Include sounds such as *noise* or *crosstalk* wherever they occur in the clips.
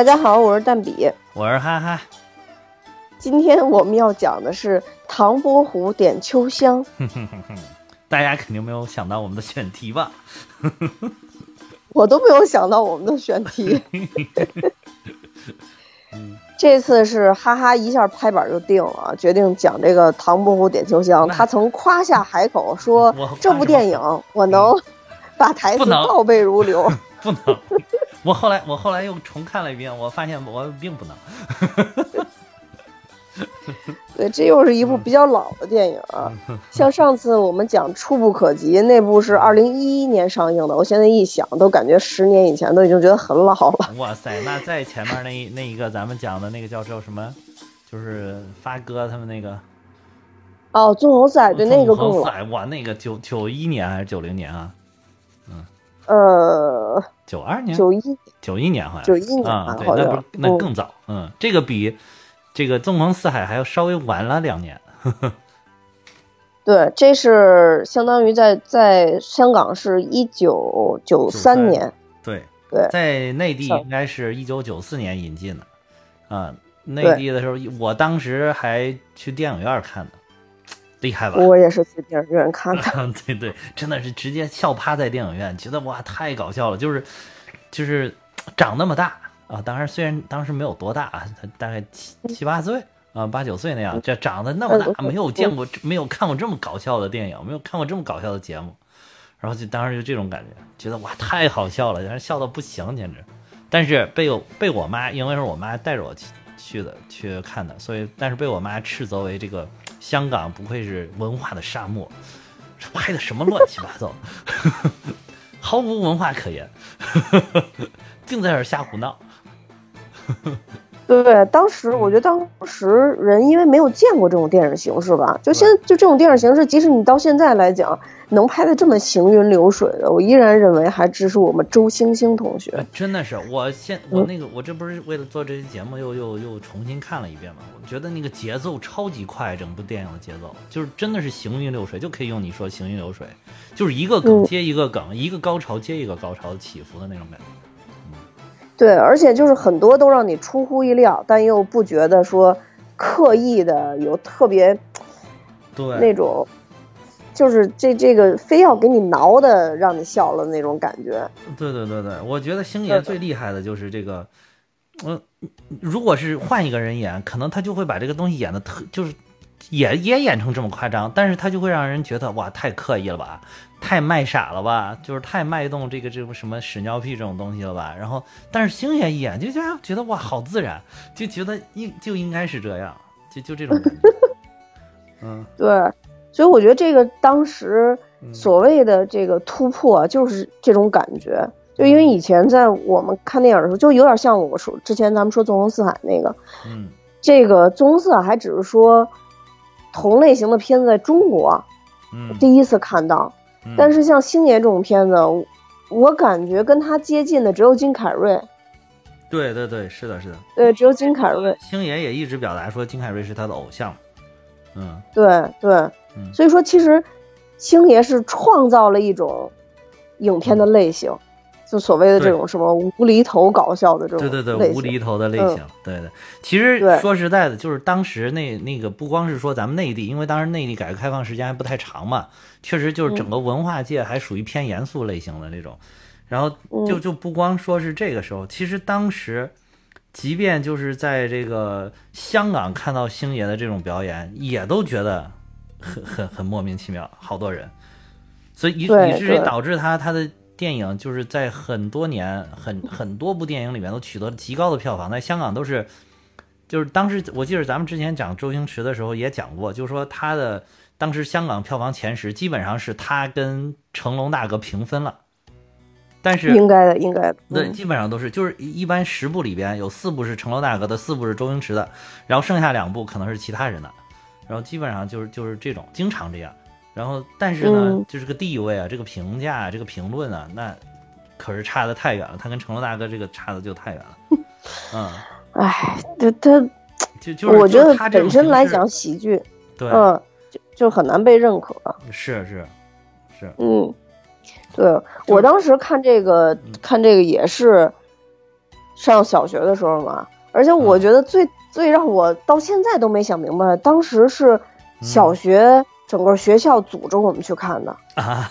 大家好，我是蛋比，我是哈哈。今天我们要讲的是《唐伯虎点秋香》。*laughs* 大家肯定没有想到我们的选题吧？*laughs* 我都没有想到我们的选题。*laughs* 这次是哈哈一下拍板就定了，决定讲这个《唐伯虎点秋香》。他曾夸下海口说：“这部电影我能把台词倒背如流。”不能。我后来我后来又重看了一遍，我发现我并不能。*laughs* 对，这又是一部比较老的电影啊。像上次我们讲《触不可及》那部是二零一一年上映的，我现在一想都感觉十年以前都已经觉得很老了。哇塞，那在前面那那一个咱们讲的那个叫叫什么？就是发哥他们那个。哦，纵横赛对那个更老。哇，那个九九一年还是九零年啊？嗯。呃。九二年。九一。九一年好像。九一年啊，对，那不那更早。嗯，这个比。这个纵横四海还要稍微晚了两年，*laughs* 对，这是相当于在在香港是一九九三年，对对，在内地应该是一九九四年引进的，啊，内地的时候我当时还去电影院看的，厉害吧？我也是去电影院看的，*laughs* 对对，真的是直接笑趴在电影院，觉得哇太搞笑了，就是就是长那么大。啊，当然，虽然当时没有多大啊，他大概七七八岁啊，八九岁那样，这长得那么大，没有见过，没有看过这么搞笑的电影，没有看过这么搞笑的节目，然后就当时就这种感觉，觉得哇，太好笑了，然后笑到不行，简直。但是被我被我妈，因为是我妈带着我去去的去看的，所以但是被我妈斥责为这个香港不愧是文化的沙漠，拍的什么乱七八糟，*laughs* 毫无文化可言，*laughs* 净在这瞎胡闹。对，当时我觉得当时人因为没有见过这种电影形式吧，就现就这种电影形式，即使你到现在来讲能拍的这么行云流水的，我依然认为还只是我们周星星同学。真的是，我现我那个我这不是为了做这期节目又又又重新看了一遍嘛？我觉得那个节奏超级快，整部电影的节奏就是真的是行云流水，就可以用你说行云流水，就是一个梗接一个梗，一个高潮接一个高潮起伏的那种感觉。对，而且就是很多都让你出乎意料，但又不觉得说刻意的有特别，对那种，就是这这个非要给你挠的让你笑了那种感觉。对对对对，我觉得星爷最厉害的就是这个，嗯，如果是换一个人演，可能他就会把这个东西演的特，就是也也演成这么夸张，但是他就会让人觉得哇，太刻意了吧。太卖傻了吧，就是太卖动这个这个什么屎尿屁这种东西了吧。然后，但是星爷一眼就觉得觉得哇，好自然，就觉得应就应该是这样，就就这种感觉。*laughs* 嗯，对，所以我觉得这个当时所谓的这个突破就是这种感觉，就因为以前在我们看电影的时候，就有点像我说之前咱们说纵横四海那个，嗯，这个纵横四海还只是说同类型的片子在中国，嗯，第一次看到。但是像星爷这种片子，我感觉跟他接近的只有金凯瑞。对对对，是的，是的。对，只有金凯瑞。星爷也一直表达说金凯瑞是他的偶像。嗯，对对，所以说其实星爷是创造了一种影片的类型。就所谓的这种什么无厘头搞笑的这种，对对对，无厘头的类型，对对。其实说实在的，就是当时那那个不光是说咱们内地，因为当时内地改革开放时间还不太长嘛，确实就是整个文化界还属于偏严肃类型的那种。然后就就不光说是这个时候，其实当时，即便就是在这个香港看到星爷的这种表演，也都觉得很很很莫名其妙，好多人，所以以以至于导致他他的。电影就是在很多年、很很多部电影里面都取得了极高的票房，在香港都是，就是当时我记得咱们之前讲周星驰的时候也讲过，就是说他的当时香港票房前十基本上是他跟成龙大哥平分了，但是应该的，应该的，对，基本上都是，就是一般十部里边有四部是成龙大哥的，四部是周星驰的，然后剩下两部可能是其他人的，然后基本上就是就是这种，经常这样。然后，但是呢，就是个地位啊，这个评价，这个评论啊，那可是差的太远了。他跟成龙大哥这个差的就太远了。*laughs* 嗯，哎，他他就就我觉得本身来讲喜剧，对，嗯，就就很难被认可。是是是，嗯，对我当时看这个看这个也是，上小学的时候嘛。而且我觉得最最让我到现在都没想明白，当时是小学整个学校组织我们去看的啊。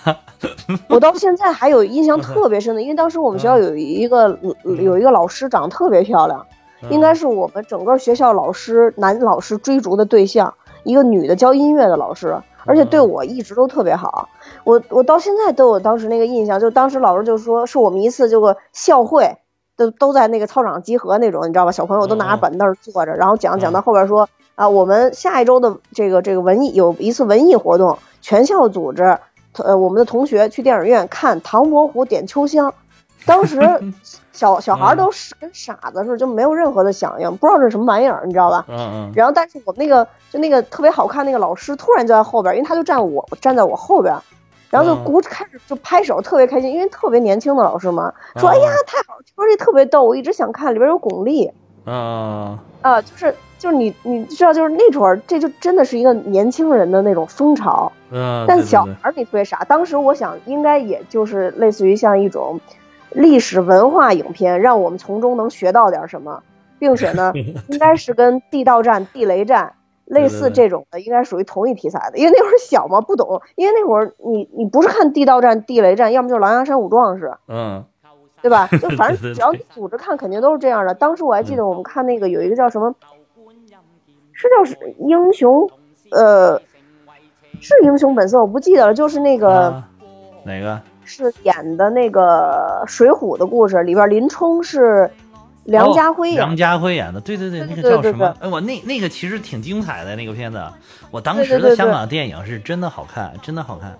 我到现在还有印象特别深的，因为当时我们学校有一个有一个老师长得特别漂亮，应该是我们整个学校老师男老师追逐的对象，一个女的教音乐的老师，而且对我一直都特别好。我我到现在都有当时那个印象，就当时老师就说是我们一次这个校会。都都在那个操场集合那种，你知道吧？小朋友都拿着板凳坐着，然后讲讲到后边说啊，我们下一周的这个这个文艺有一次文艺活动，全校组织，呃，我们的同学去电影院看《唐伯虎点秋香》。当时 *laughs* 小小孩都是跟傻子似的，就没有任何的响应，不知道这是什么玩意儿，你知道吧？嗯嗯。然后，但是我们那个就那个特别好看那个老师突然就在后边，因为他就站我站在我后边。然后就鼓开始就拍手，特别开心，因为特别年轻的老师嘛，说哎呀太好，听说这特别逗，我一直想看，里边有巩俐，啊啊，就是就是你你知道，就是那会儿这就真的是一个年轻人的那种风潮，嗯，但小孩儿你特别傻，当时我想应该也就是类似于像一种历史文化影片，让我们从中能学到点什么，并且呢，*laughs* 应该是跟地道战、地雷战。类似这种的应该属于同一题材的，因为那会儿小嘛，不懂。因为那会儿你你不是看地道战、地雷战，要么就是狼牙山五壮士，嗯，对吧？就 *laughs* 反正只要你组织看，肯定都是这样的。当时我还记得我们看那个有一个叫什么，是叫英雄，呃，是英雄本色，我不记得了，就是那个哪个是演的那个水浒的故事里边林冲是。梁家辉，梁家辉演的，对对对，那个叫什么？哎，我那那个其实挺精彩的那个片子，我当时的香港电影是真的好看，真的好看，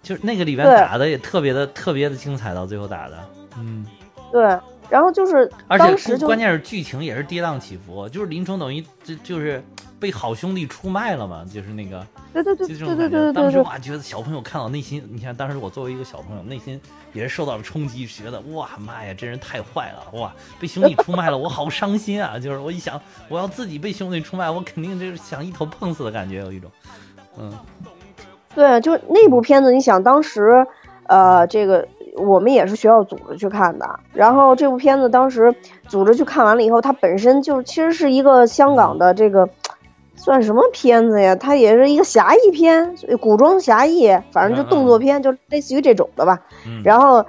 就是那个里边打的也特别的特别的精彩，到最后打的，嗯，对。然后就是，而且关键是剧情也是跌宕起伏，就是林冲等于就就是被好兄弟出卖了嘛，就是那个，对对对对对对。当时哇，觉得小朋友看到内心，你看当时我作为一个小朋友，内心也是受到了冲击，觉得哇妈呀，这人太坏了，哇，被兄弟出卖了，我好伤心啊！就是我一想，我要自己被兄弟出卖，我肯定就是想一头碰死的感觉，有一种，嗯，对，就那部片子，你想当时，呃，这个。我们也是学校组织去看的，然后这部片子当时组织去看完了以后，它本身就其实是一个香港的这个算什么片子呀？它也是一个侠义片，古装侠义，反正就动作片，就类似于这种的吧。然后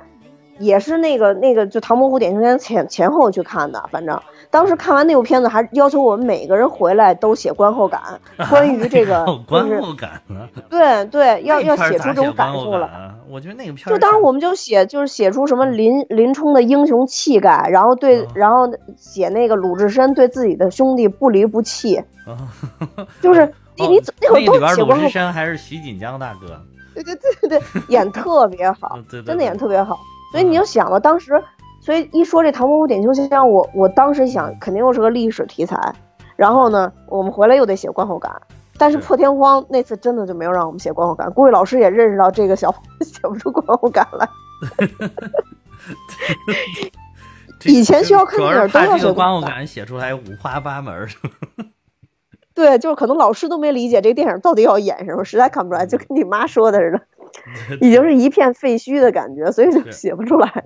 也是那个那个就《唐伯虎点秋香》前前后去看的，反正。当时看完那部片子，还要求我们每个人回来都写观后感，关于这个观后感呢？对对，要要写出这种感受来。我觉得那个片就当时我们就写，就是写出什么林林冲的英雄气概，然后对，然后写那个鲁智深对自己的兄弟不离不弃，就是你你那会儿都写过。鲁智深还是徐锦江大哥？对对对对对，演特别好，真的演特别好。所以你就想吧，当时。所以一说这《唐伯虎点秋香》，我我当时想，肯定又是个历史题材。然后呢，我们回来又得写观后感。但是破天荒那次真的就没有让我们写观后感，估计老师也认识到这个小朋友 *laughs* 写不出观后感来。*laughs* 以前学校看电影都要写观后感，写出来五花八门。*laughs* 对，就是可能老师都没理解这电影到底要演什么，实在看不出来，就跟你妈说的似的，*laughs* 已经是一片废墟的感觉，所以就写不出来。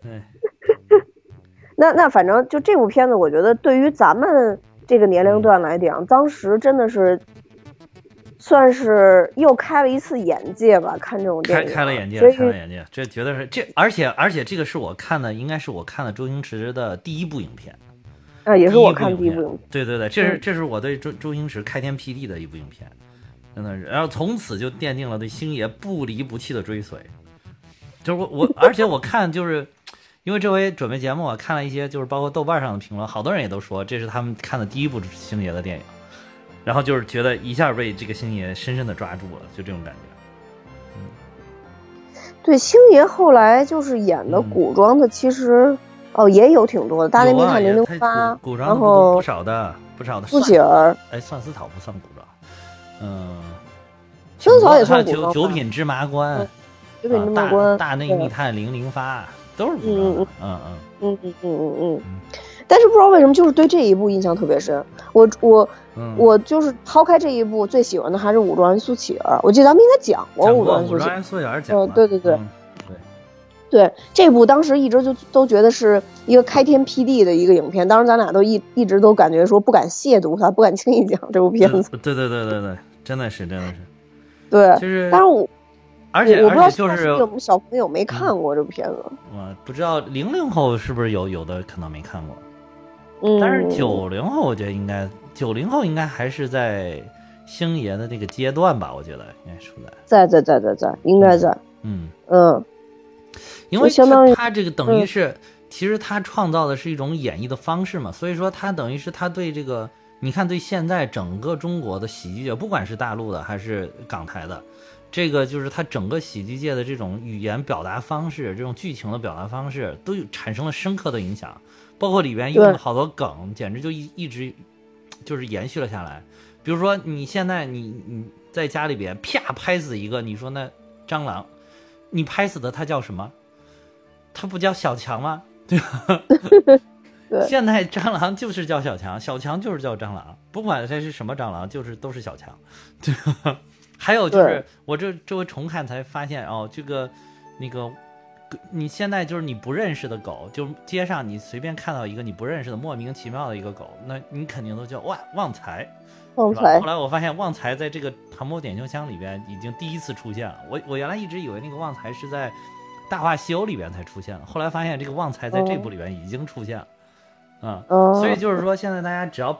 *laughs* 那那反正就这部片子，我觉得对于咱们这个年龄段来讲，当时真的是算是又开了一次眼界吧。看这种电影，开开了眼界，开了眼界，这绝对是这，而且而且这个是我看的，应该是我看的周星驰的第一部影片啊，也是我看第一部影片。对对对，这是这是我对周周星驰开天辟地的一部影片，真的是，然后从此就奠定了对星爷不离不弃的追随。就是我我，而且我看就是，因为这回准备节目，我看了一些就是包括豆瓣上的评论，好多人也都说这是他们看的第一部星爷的电影，然后就是觉得一下被这个星爷深深的抓住了，就这种感觉。嗯，对，星爷后来就是演的古装的，其实哦也有挺多的，《大内密探零零发》，然后不少的不少的。苏乞儿，哎，算丝草不算古装，嗯，算丝草也算古装。九品芝麻官。大大内密探零零发都是古装，嗯嗯嗯嗯嗯嗯嗯，但是不知道为什么，就是对这一部印象特别深。我我我就是抛开这一部，最喜欢的还是武状元苏乞儿。我记得咱们应该讲过武状元苏乞儿，讲对对对，对。对这部当时一直就都觉得是一个开天辟地的一个影片，当时咱俩都一一直都感觉说不敢亵渎它，不敢轻易讲这部片子。对对对对对，真的是真的是。对，就是，但是我而且而且就是我们小朋友没看过这部片子。我不知道零零后是不是有有的可能没看过，嗯，但是九零后我觉得应该九零后应该还是在星爷的这个阶段吧，我觉得应该是在。在在在在应该在，嗯嗯。因为相当于他这个等于是，其实他创造的是一种演绎的方式嘛，所以说他等于是他对这个，你看对现在整个中国的喜剧界，不管是大陆的还是港台的，这个就是他整个喜剧界的这种语言表达方式，这种剧情的表达方式，都有产生了深刻的影响，包括里边用了好多梗，简直就一一直就是延续了下来。比如说你现在你你在家里边啪拍死一个，你说那蟑螂，你拍死的它叫什么？它不叫小强吗？对吧？*laughs* 现在蟑螂就是叫小强，*laughs* 小强就是叫蟑螂，不管它是什么蟑螂，就是都是小强。对吧？还有就是，我这这回重看才发现哦，这个那个，你现在就是你不认识的狗，就街上你随便看到一个你不认识的莫名其妙的一个狗，那你肯定都叫哇旺财。旺财。后来我发现旺财在这个唐伯点秋香里边已经第一次出现了。我我原来一直以为那个旺财是在。大话西游里边才出现了，后来发现这个旺财在这部里边已经出现了，啊，所以就是说现在大家只要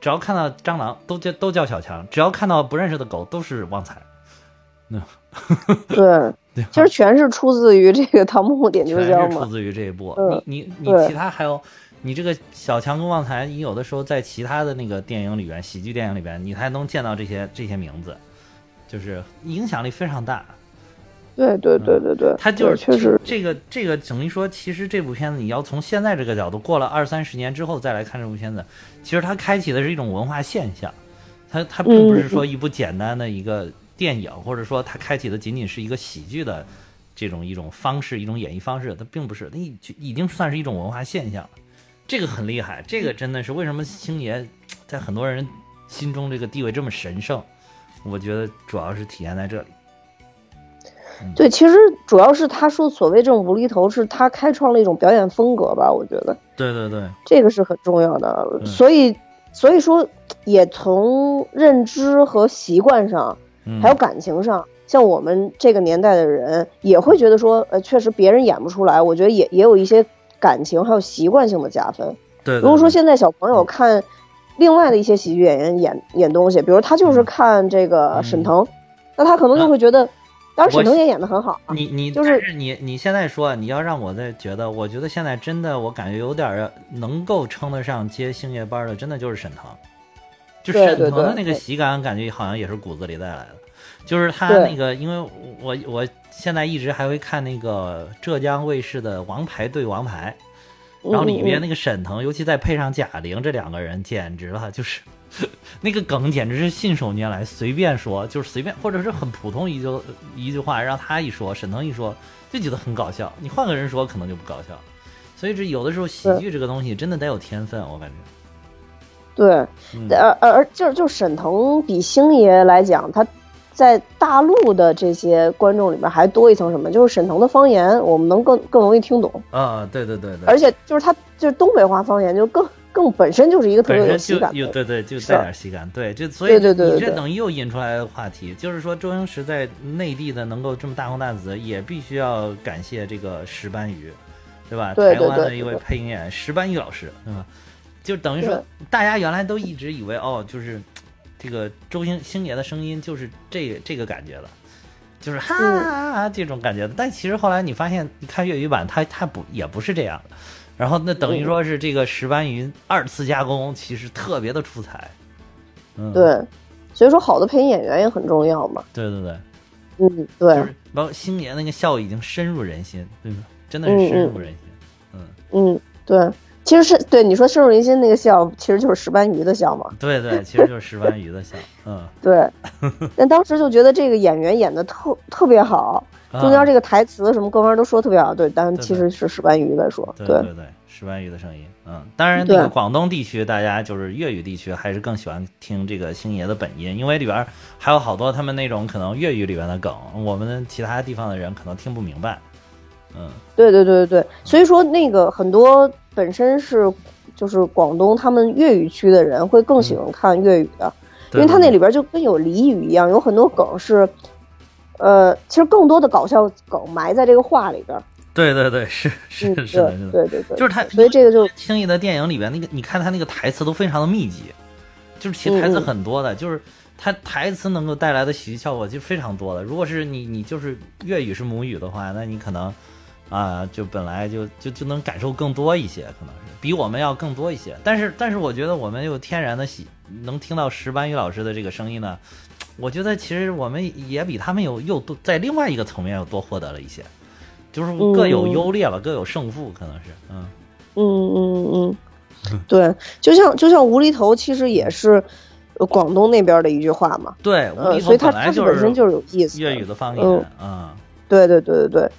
只要看到蟑螂都叫都叫小强，只要看到不认识的狗都是旺财，那对，*laughs* 其实全是出自于这个《唐伯虎点秋香》嘛，出自于这一部。你你你其他还有你这个小强跟旺财，你有的时候在其他的那个电影里边，喜剧电影里边，你还能见到这些这些名字，就是影响力非常大。对对对对对，他就是确实。这个这个等于说，其实这部片子你要从现在这个角度，过了二三十年之后再来看这部片子，其实它开启的是一种文化现象，它它并不是说一部简单的一个电影，或者说它开启的仅仅是一个喜剧的这种一种方式，一种演绎方式，它并不是，它已已经算是一种文化现象了，这个很厉害，这个真的是为什么星爷在很多人心中这个地位这么神圣，我觉得主要是体现在这里。对，其实主要是他说所谓这种无厘头，是他开创了一种表演风格吧？我觉得，对对对，这个是很重要的。所以，所以说也从认知和习惯上，还有感情上，像我们这个年代的人也会觉得说，呃，确实别人演不出来。我觉得也也有一些感情还有习惯性的加分。对，如果说现在小朋友看另外的一些喜剧演员演演东西，比如他就是看这个沈腾，那他可能就会觉得。当时沈腾也演的很好，你你就是你你现在说你要让我再觉得，我觉得现在真的我感觉有点能够称得上接星爷班的，真的就是沈腾，就沈腾的那个喜感，感觉好像也是骨子里带来的。就是他那个，因为我我现在一直还会看那个浙江卫视的《王牌对王牌》，然后里边那个沈腾，尤其再配上贾玲，这两个人简直了，就是。*laughs* 那个梗简直是信手拈来，随便说就是随便，或者是很普通一句一句话，让他一说，沈腾一说就觉得很搞笑。你换个人说可能就不搞笑。所以这有的时候喜剧这个东西真的得有天分，我感觉。对，而而就是就沈腾比星爷来讲，他在大陆的这些观众里边还多一层什么？就是沈腾的方言我们能更更容易听懂。啊，对对对对。而且就是他就是东北话方言就更。更本身就是一个特别有喜感，有对对，就带点喜感，对，就所以你这等于又引出来的话题，就是说周星驰在内地的能够这么大红大紫，也必须要感谢这个石斑鱼，对吧？台湾的一位配音演员石斑鱼老师，对吧？就等于说，大家原来都一直以为哦，就是这个周星星爷的声音就是这这个感觉了，就是哈这种感觉的，但其实后来你发现，你看粤语版，它它不也不是这样的。然后那等于说是这个石斑鱼二次加工，其实特别的出彩。嗯，对，所以说好的配音演员也很重要嘛。对对对，嗯，对。包括星爷那个笑已经深入人心，对吧？真的是深入人心。嗯嗯，对，其实是对你说深入人心那个笑，其实就是石斑鱼的笑嘛。对对，其实就是石斑鱼的笑。嗯，*laughs* 对。但当时就觉得这个演员演的特特别好。中间这个台词什么各方面都说特别好，对，但其实是石斑鱼在说，对对对，石斑鱼的声音，嗯，当然那个广东地区大家就是粤语地区还是更喜欢听这个星爷的本音，因为里边还有好多他们那种可能粤语里边的梗，我们其他地方的人可能听不明白，嗯，对对对对对，所以说那个很多本身是就是广东他们粤语区的人会更喜欢看粤语的，因为他那里边就跟有俚语一样，有很多梗是，呃，其实更多的搞笑梗埋在这个话里边。对对对，是是是对对对，就是他，所以这个就轻易的电影里边那个，你看他那个台词都非常的密集，就是其实台词很多的，就是他台词能够带来的喜剧效果就非常多的。如果是你你就是粤语是母语的话，那你可能啊就本来就就就能感受更多一些，可能是比我们要更多一些。但是但是我觉得我们又天然的喜能听到石斑鱼老师的这个声音呢，我觉得其实我们也比他们有又多在另外一个层面又多获得了一些。就是各有优劣吧，各有胜负，可能是，嗯，嗯嗯嗯，对，就像就像无厘头，其实也是广东那边的一句话嘛，对，呃，所以它它本身就是有意思，粤语的方言，嗯，对对对对对，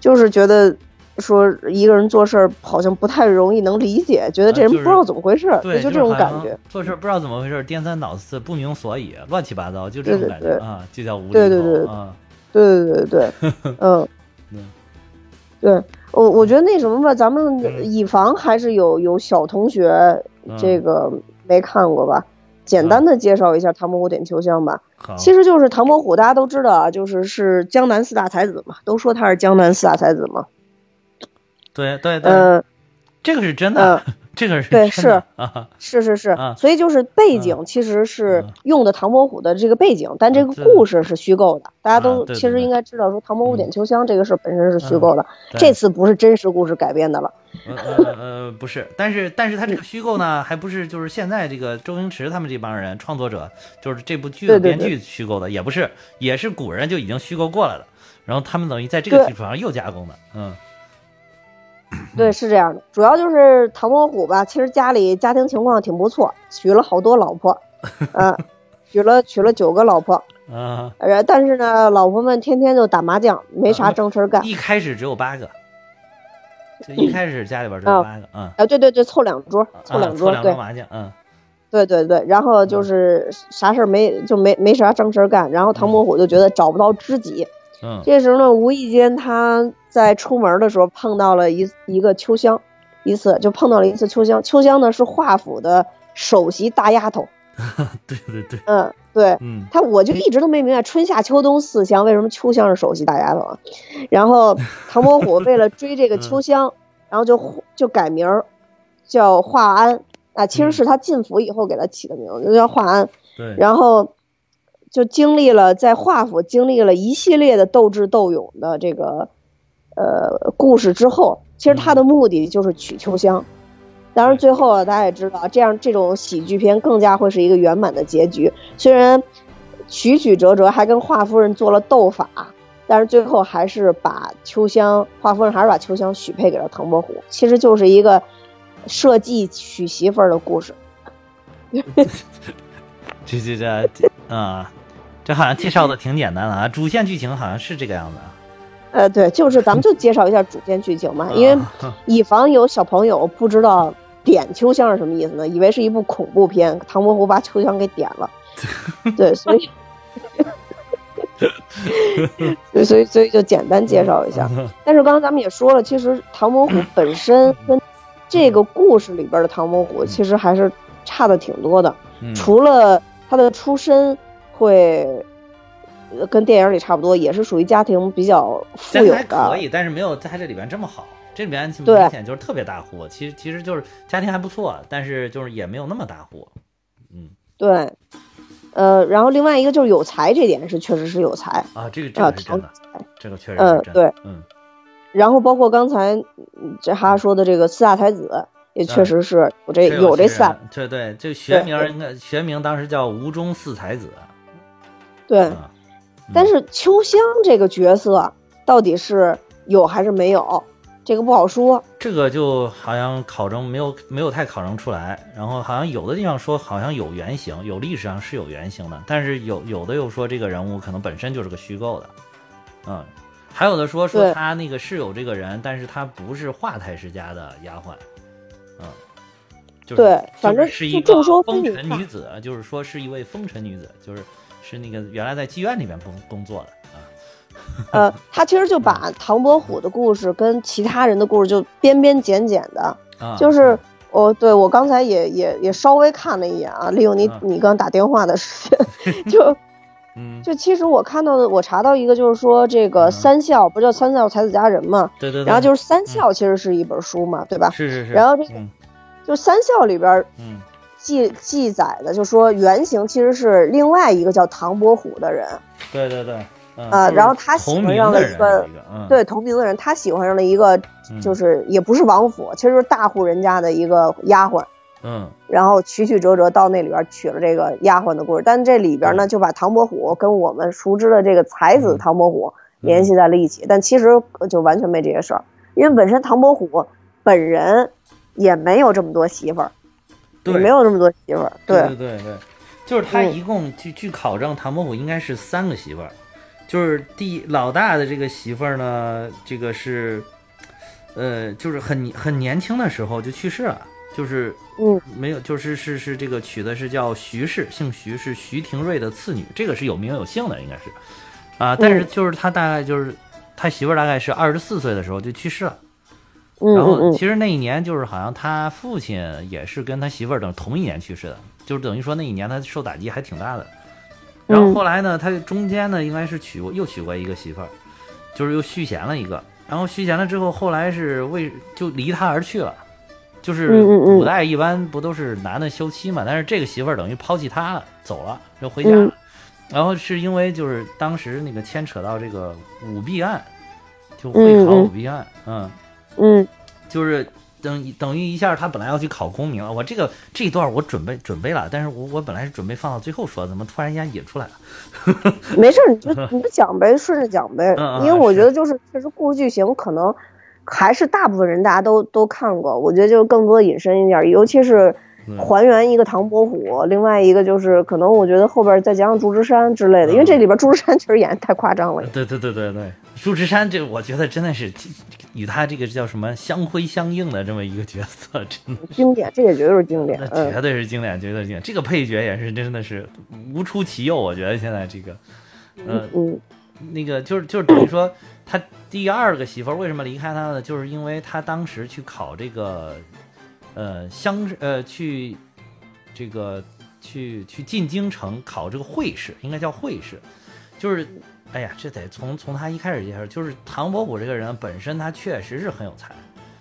就是觉得说一个人做事儿好像不太容易能理解，觉得这人不知道怎么回事，对，就这种感觉，做事不知道怎么回事，颠三倒四，不明所以，乱七八糟，就这种感觉啊，就叫无厘头，对对对啊，对对对对，*laughs* 嗯。对，我我觉得那什么吧，咱们以防还是有有小同学这个没看过吧，简单的介绍一下《唐伯虎点秋香》吧。其实就是唐伯虎，大家都知道啊，就是是江南四大才子嘛，都说他是江南四大才子嘛。对对对，嗯，这个是真的。这个是对是是是是，所以就是背景其实是用的唐伯虎的这个背景，但这个故事是虚构的。大家都其实应该知道，说唐伯虎点秋香这个事本身是虚构的，这次不是真实故事改编的了。呃呃不是，但是但是他这个虚构呢，还不是就是现在这个周星驰他们这帮人创作者，就是这部剧的编剧虚构的，也不是，也是古人就已经虚构过来了，然后他们等于在这个基础上又加工的，嗯。对，是这样的，主要就是唐伯虎吧，其实家里家庭情况挺不错，娶了好多老婆，嗯，*laughs* 娶了娶了九个老婆，啊，呃，但是呢，老婆们天天就打麻将，没啥正事干。一开始只有八个，*clears throat* 就一开始家里边只有八个，嗯，啊，对对对，凑两桌，凑两桌，对，麻将，嗯，对对对，然后就是啥事儿没就没没啥正事干，然后唐伯虎就觉得找不到知己。嗯，这时候呢，无意间他在出门的时候碰到了一一个秋香，一次就碰到了一次秋香。秋香呢是华府的首席大丫头。*laughs* 对对对，嗯对，嗯，他我就一直都没明白春夏秋冬四香为什么秋香是首席大丫头啊？然后唐伯虎为了追这个 *laughs* 秋香，然后就就改名叫华安啊，其实是他进府以后给他起的名字，就叫华安。对，然后。就经历了在华府经历了一系列的斗智斗勇的这个呃故事之后，其实他的目的就是娶秋香。当然最后啊，大家也知道，这样这种喜剧片更加会是一个圆满的结局。虽然曲曲折折，还跟华夫人做了斗法，但是最后还是把秋香，华夫人还是把秋香许配给了唐伯虎。其实就是一个设计娶媳妇儿的故事。*laughs* 这这这啊。这好像介绍的挺简单的啊，主线剧情好像是这个样子啊。呃，对，就是咱们就介绍一下主线剧情嘛，因为 *laughs* 以防有小朋友不知道点秋香是什么意思呢，以为是一部恐怖片，唐伯虎把秋香给点了。*laughs* 对，所以，*laughs* 所以所以就简单介绍一下。但是刚刚咱们也说了，其实唐伯虎本身跟这个故事里边的唐伯虎其实还是差的挺多的，除了他的出身。会跟电影里差不多，也是属于家庭比较富有的，还可以，但是没有在这里边这么好。这里边明显就是特别大户，其实其实就是家庭还不错，但是就是也没有那么大户。嗯，对，呃，然后另外一个就是有才，这点是确实是有才啊，这个这个是真的，这个确实嗯对嗯，然后包括刚才这哈说的这个四大才子。也确实是有这有这三，对对，这学名应该学名当时叫吴中四才子。对，但是秋香这个角色到底是有还是没有，这个不好说。这个就好像考证没有没有太考证出来，然后好像有的地方说好像有原型，有历史上是有原型的，但是有有的又说这个人物可能本身就是个虚构的，嗯，还有的说说他那个是有这个人，但是他不是华太师家的丫鬟。对，反正是一个风尘女子，就是说是一位风尘女子，就是是那个原来在妓院里面工工作的啊。呃，他其实就把唐伯虎的故事跟其他人的故事就编编剪剪的，就是我对我刚才也也也稍微看了一眼啊，利用你你刚打电话的时间，*laughs* 就就其实我看到的，我查到一个就是说这个三笑不叫三笑才子佳人嘛，对对，然后就是三笑其实是一本书嘛，对吧？是是是，然后这个就三笑里边，嗯。记记载的，就说原型其实是另外一个叫唐伯虎的人。对对对，啊，然后他喜欢上了一个，对同名的人，他喜欢上了一个，就是也不是王府，其实是大户人家的一个丫鬟。嗯，然后曲曲折折到那里边娶了这个丫鬟的故事，但这里边呢就把唐伯虎跟我们熟知的这个才子唐伯虎联系在了一起，但其实就完全没这些事儿，因为本身唐伯虎本人也没有这么多媳妇儿。对，没有那么多媳妇儿。对。对对对，就是他一共据据考证，唐伯虎应该是三个媳妇儿，就是第老大的这个媳妇儿呢，这个是，呃，就是很很年轻的时候就去世了，就是嗯，没有，就是是是这个娶的是叫徐氏，姓徐，是徐廷瑞的次女，这个是有名有姓的，应该是，啊，但是就是他大概就是他媳妇儿大概是二十四岁的时候就去世了。然后其实那一年就是好像他父亲也是跟他媳妇儿等同一年去世的，就是等于说那一年他受打击还挺大的。然后后来呢，他中间呢应该是娶过又娶过一个媳妇儿，就是又续弦了一个。然后续弦了之后，后来是为就离他而去了。就是古代一般不都是男的休妻嘛？但是这个媳妇儿等于抛弃他了，走了，就回家了。然后是因为就是当时那个牵扯到这个舞弊案，就会考舞弊案，嗯。嗯，就是等等于一下，他本来要去考功名，我这个这一段我准备准备了，但是我我本来是准备放到最后说，怎么突然间引出来了？*laughs* 没事，你就你就讲呗，顺着讲呗。因为我觉得就是确实故事剧情可能还是大部分人大家都都看过，我觉得就更多引申一点，尤其是。还原一个唐伯虎，另外一个就是可能我觉得后边再加上祝枝山之类的，因为这里边祝枝山确实演的太夸张了。对对对对对，祝枝山这我觉得真的是与他这个叫什么相辉相映的这么一个角色，*laughs* 真的经典，这也绝对是经典，那绝对是经典，绝对是经典。这个配角也是真的是无出其右，我觉得现在这个，嗯嗯，那个就是就是等于说他第二个媳妇为什么离开他呢？就是因为他当时去考这个。呃，乡呃去，这个去去进京城考这个会试，应该叫会试，就是，哎呀，这得从从他一开始介绍，就是唐伯虎这个人本身他确实是很有才，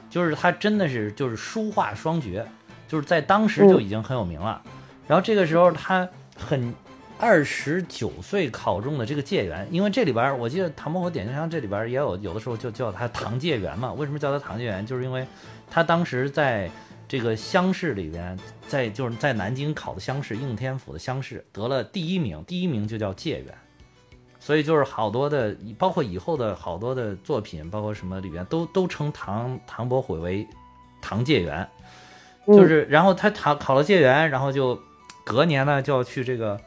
就是他真的是就是书画双绝，就是在当时就已经很有名了。然后这个时候他很二十九岁考中的这个解元，因为这里边我记得唐伯虎点秋香这里边也有有的时候就叫他唐解元嘛。为什么叫他唐解元？就是因为他当时在。这个乡试里边，在就是在南京考的乡试，应天府的乡试得了第一名，第一名就叫解元，所以就是好多的，包括以后的好多的作品，包括什么里边都都称唐唐伯虎为唐解元，就是然后他考考了解元，然后就隔年呢就要去这个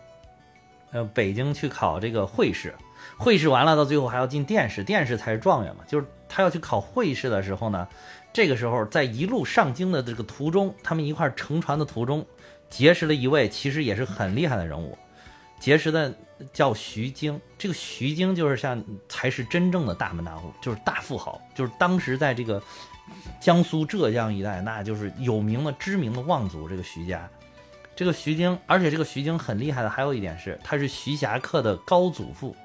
呃北京去考这个会试，会试完了到最后还要进殿试，殿试才是状元嘛，就是他要去考会试的时候呢。这个时候，在一路上京的这个途中，他们一块乘船的途中，结识了一位其实也是很厉害的人物，结识的叫徐经。这个徐经就是像才是真正的大门大户，就是大富豪，就是当时在这个江苏浙江一带，那就是有名的知名的望族。这个徐家，这个徐经，而且这个徐经很厉害的，还有一点是，他是徐霞客的高祖父，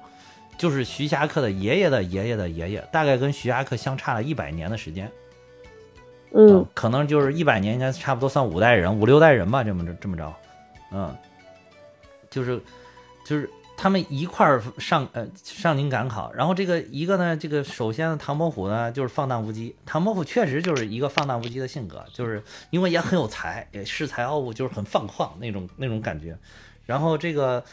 就是徐霞客的爷爷的爷爷的爷爷，大概跟徐霞客相差了一百年的时间。嗯，可能就是一百年，应该差不多算五代人，五六代人吧，这么着这么着，嗯，就是就是他们一块儿上呃上京赶考，然后这个一个呢，这个首先唐伯虎呢就是放荡不羁，唐伯虎确实就是一个放荡不羁的性格，就是因为也很有才，也恃才傲物，就是很放旷那种那种感觉，然后这个。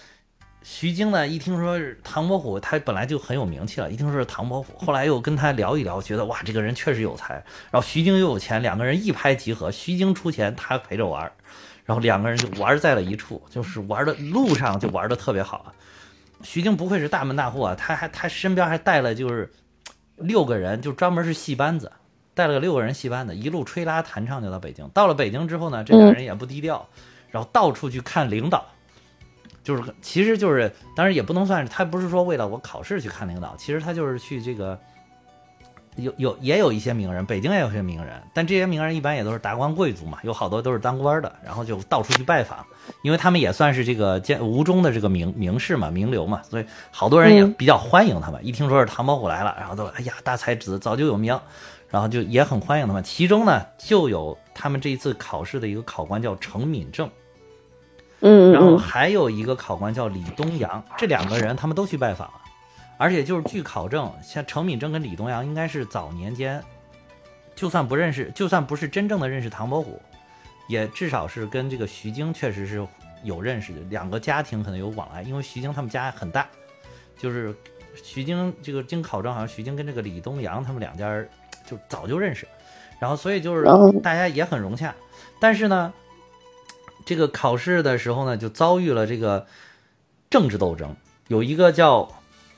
徐经呢，一听说唐伯虎，他本来就很有名气了。一听说是唐伯虎，*laughs* 后来又跟他聊一聊，觉得哇，这个人确实有才。然后徐经又有钱，两个人一拍即合。徐经出钱，他陪着玩，然后两个人就玩在了一处，就是玩的路上就玩的特别好。徐经不愧是大门大户啊，他还他身边还带了就是六个人，就专门是戏班子，带了个六个人戏班子，一路吹拉弹唱就到北京。到了北京之后呢，这两人也不低调，然后到处去看领导。就是其实就是当然也不能算是他不是说为了我考试去看那个岛，其实他就是去这个。有有也有一些名人，北京也有些名人，但这些名人一般也都是达官贵族嘛，有好多都是当官的，然后就到处去拜访，因为他们也算是这个见吴中的这个名名士嘛，名流嘛，所以好多人也比较欢迎他们。一听说是唐伯虎来了，然后都哎呀大才子早就有名，然后就也很欢迎他们。其中呢，就有他们这一次考试的一个考官叫程敏正，嗯，然后还有一个考官叫李东阳，这两个人他们都去拜访了。而且就是据考证，像程敏正跟李东阳应该是早年间，就算不认识，就算不是真正的认识唐伯虎，也至少是跟这个徐经确实是有认识的，两个家庭可能有往来。因为徐经他们家很大，就是徐经这个经考证，好像徐经跟这个李东阳他们两家就早就认识，然后所以就是大家也很融洽。但是呢，这个考试的时候呢，就遭遇了这个政治斗争，有一个叫。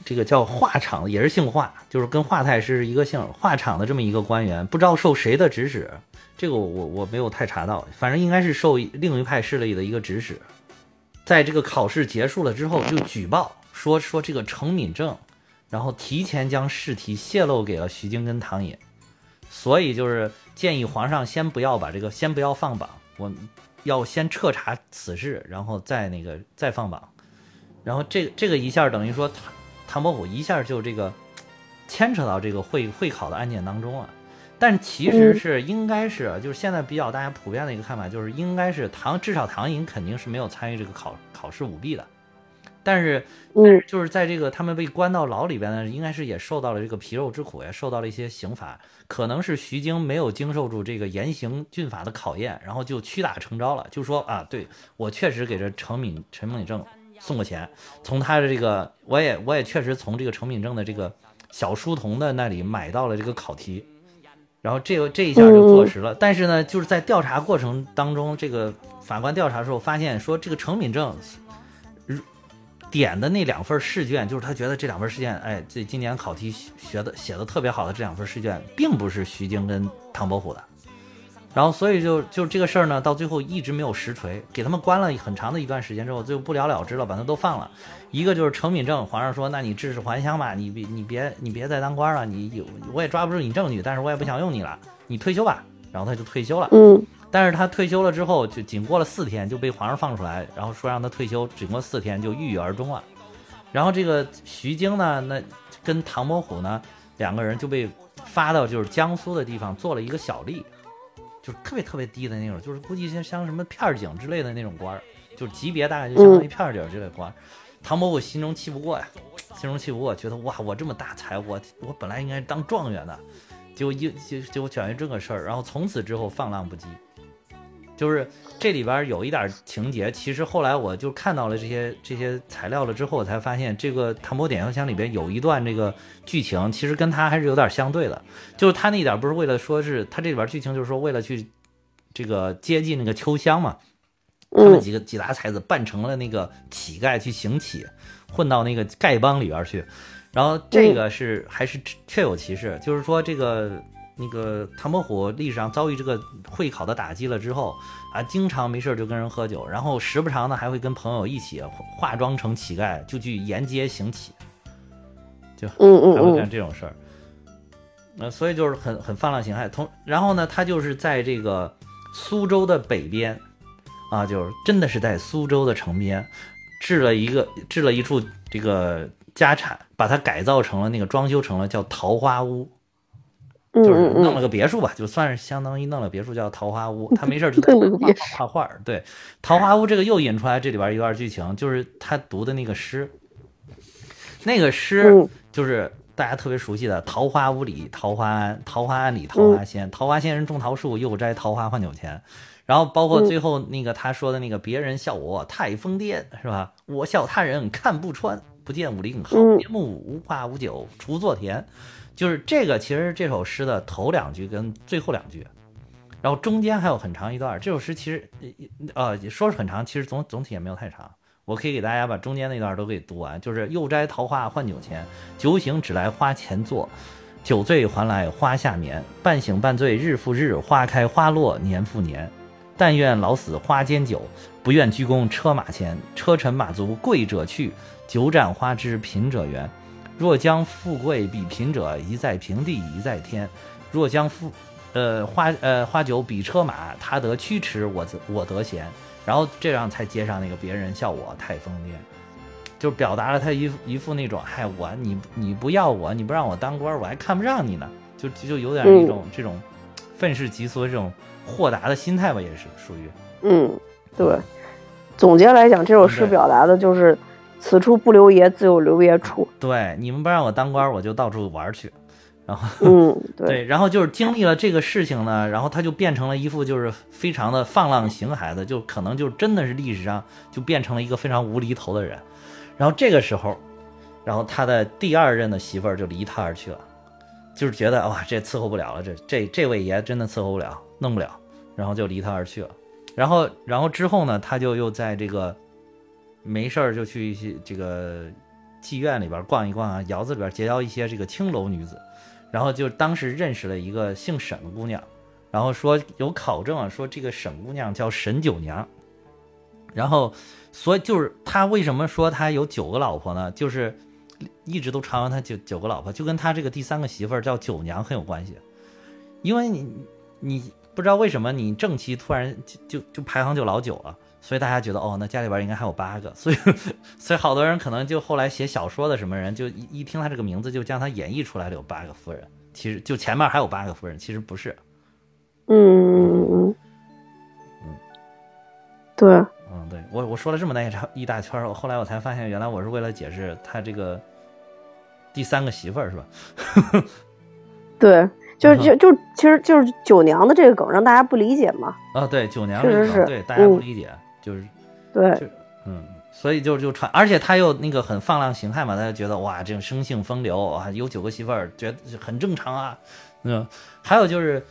这个叫华场，也是姓华，就是跟华太师一个姓。华场的这么一个官员，不知道受谁的指使，这个我我没有太查到，反正应该是受另一派势力的一个指使。在这个考试结束了之后，就举报说说这个程敏正，然后提前将试题泄露给了徐经跟唐寅，所以就是建议皇上先不要把这个，先不要放榜，我要先彻查此事，然后再那个再放榜。然后这这个一下等于说唐。唐伯虎一下就这个牵扯到这个会会考的案件当中了，但其实是应该是就是现在比较大家普遍的一个看法，就是应该是唐至少唐寅肯定是没有参与这个考考试舞弊的，但是嗯，就是在这个他们被关到牢里边呢，应该是也受到了这个皮肉之苦，也受到了一些刑罚，可能是徐经没有经受住这个严刑峻法的考验，然后就屈打成招了，就说啊，对我确实给这程敏陈敏正。送过钱，从他的这个，我也我也确实从这个程敏正的这个小书童的那里买到了这个考题，然后这个这一下就坐实了。但是呢，就是在调查过程当中，这个法官调查的时候发现说，这个程敏正点的那两份试卷，就是他觉得这两份试卷，哎，这今年考题学的写的特别好的这两份试卷，并不是徐经跟唐伯虎的。然后，所以就就这个事儿呢，到最后一直没有实锤，给他们关了很长的一段时间之后，最后不了了之了，把他都放了。一个就是程敏正，皇上说，那你致仕还乡吧，你别你别你别再当官了，你有我也抓不住你证据，但是我也不想用你了，你退休吧。然后他就退休了。嗯。但是他退休了之后，就仅过了四天就被皇上放出来，然后说让他退休，仅过四天就郁郁而终了。然后这个徐经呢，那跟唐伯虎呢两个人就被发到就是江苏的地方做了一个小吏。就是特别特别低的那种，就是估计像像什么片警之类的那种官儿，就是级别大概就相当于片警之类官儿。唐伯虎心中气不过呀，心中气不过，觉得哇，我这么大才，我我本来应该当状元的，结果一就结果卷于这个事儿，然后从此之后放浪不羁。就是这里边有一点情节，其实后来我就看到了这些这些材料了之后，我才发现这个《唐伯点秋香》里边有一段这个剧情，其实跟他还是有点相对的。就是他那一点不是为了说是他这里边剧情，就是说为了去这个接近那个秋香嘛，他们几个几大才子扮成了那个乞丐去行乞，混到那个丐帮里边去。然后这个是还是确有其事，就是说这个。那个唐伯虎历史上遭遇这个会考的打击了之后啊，经常没事就跟人喝酒，然后时不常的还会跟朋友一起化妆成乞丐，就去沿街行乞，就 *laughs* 还会干这种事儿。那所以就是很很放浪形骸。同然后呢，他就是在这个苏州的北边啊，就是真的是在苏州的城边置了一个置了一处这个家产，把它改造成了那个装修成了叫桃花屋。就是弄了个别墅吧，就算是相当于弄了别墅，叫桃花坞。他没事就 *laughs* 在画画画。对，桃花坞这个又引出来这里边一段剧情，就是他读的那个诗。那个诗就是大家特别熟悉的“桃花坞里桃花庵，桃花庵里桃花仙，桃花仙人种桃树，又摘桃花换酒钱。”然后包括最后那个他说的那个“别人笑我太疯癫，是吧？我笑他人看不穿，不见五陵好面目，无花无酒锄作田。”就是这个，其实这首诗的头两句跟最后两句，然后中间还有很长一段。这首诗其实，呃，说是很长，其实总总体也没有太长。我可以给大家把中间那段都给读完。就是又摘桃花换酒钱，酒醒只来花前坐，酒醉还来花下眠。半醒半醉日复日，花开花落年复年。但愿老死花间酒，不愿鞠躬车马前。车尘马足贵者去，酒盏花枝贫者圆。若将富贵比贫者，一在平地一在天。若将富，呃花呃花酒比车马，他得驱驰，我则我得闲。然后这样才接上那个别人笑我太疯癫，就表达了他一一副那种，嗨我你你不要我，你不让我当官，我还看不上你呢，就就有点一种这种愤世嫉俗的这种豁达的心态吧，也是属于。嗯，对。总结来讲，这首诗表达的就是“此处不留爷，自有留爷处”。对，你们不让我当官，我就到处玩去。然后，*laughs* 嗯，对，然后就是经历了这个事情呢，然后他就变成了一副就是非常的放浪形骸的，就可能就真的是历史上就变成了一个非常无厘头的人。然后这个时候，然后他的第二任的媳妇儿就离他而去了，就是觉得哇，这伺候不了了，这这这位爷真的伺候不了，弄不了，然后就离他而去了。然后，然后之后呢，他就又在这个没事儿就去一些这个妓院里边逛一逛啊，窑子里边结交一些这个青楼女子。然后就当时认识了一个姓沈的姑娘，然后说有考证啊，说这个沈姑娘叫沈九娘。然后，所以就是他为什么说他有九个老婆呢？就是一直都传闻他九九个老婆，就跟他这个第三个媳妇儿叫九娘很有关系。因为你你不知道为什么你正妻突然就就就排行就老九了。所以大家觉得哦，那家里边应该还有八个，*laughs* 所以所以好多人可能就后来写小说的什么人，就一一听他这个名字，就将他演绎出来了有八个夫人。其实就前面还有八个夫人，其实不是。嗯嗯嗯，对，嗯对，我我说了这么大一长一大圈儿，后来我才发现，原来我是为了解释他这个第三个媳妇儿是吧？*laughs* 对。就是就就其实就是九娘的这个梗让大家不理解嘛。啊对九娘确实是。对大家不理解就是对。嗯所以就就传而且他又那个很放浪形骸嘛他就觉得哇这种生性风流啊有九个媳妇儿觉得很正常啊嗯还有就是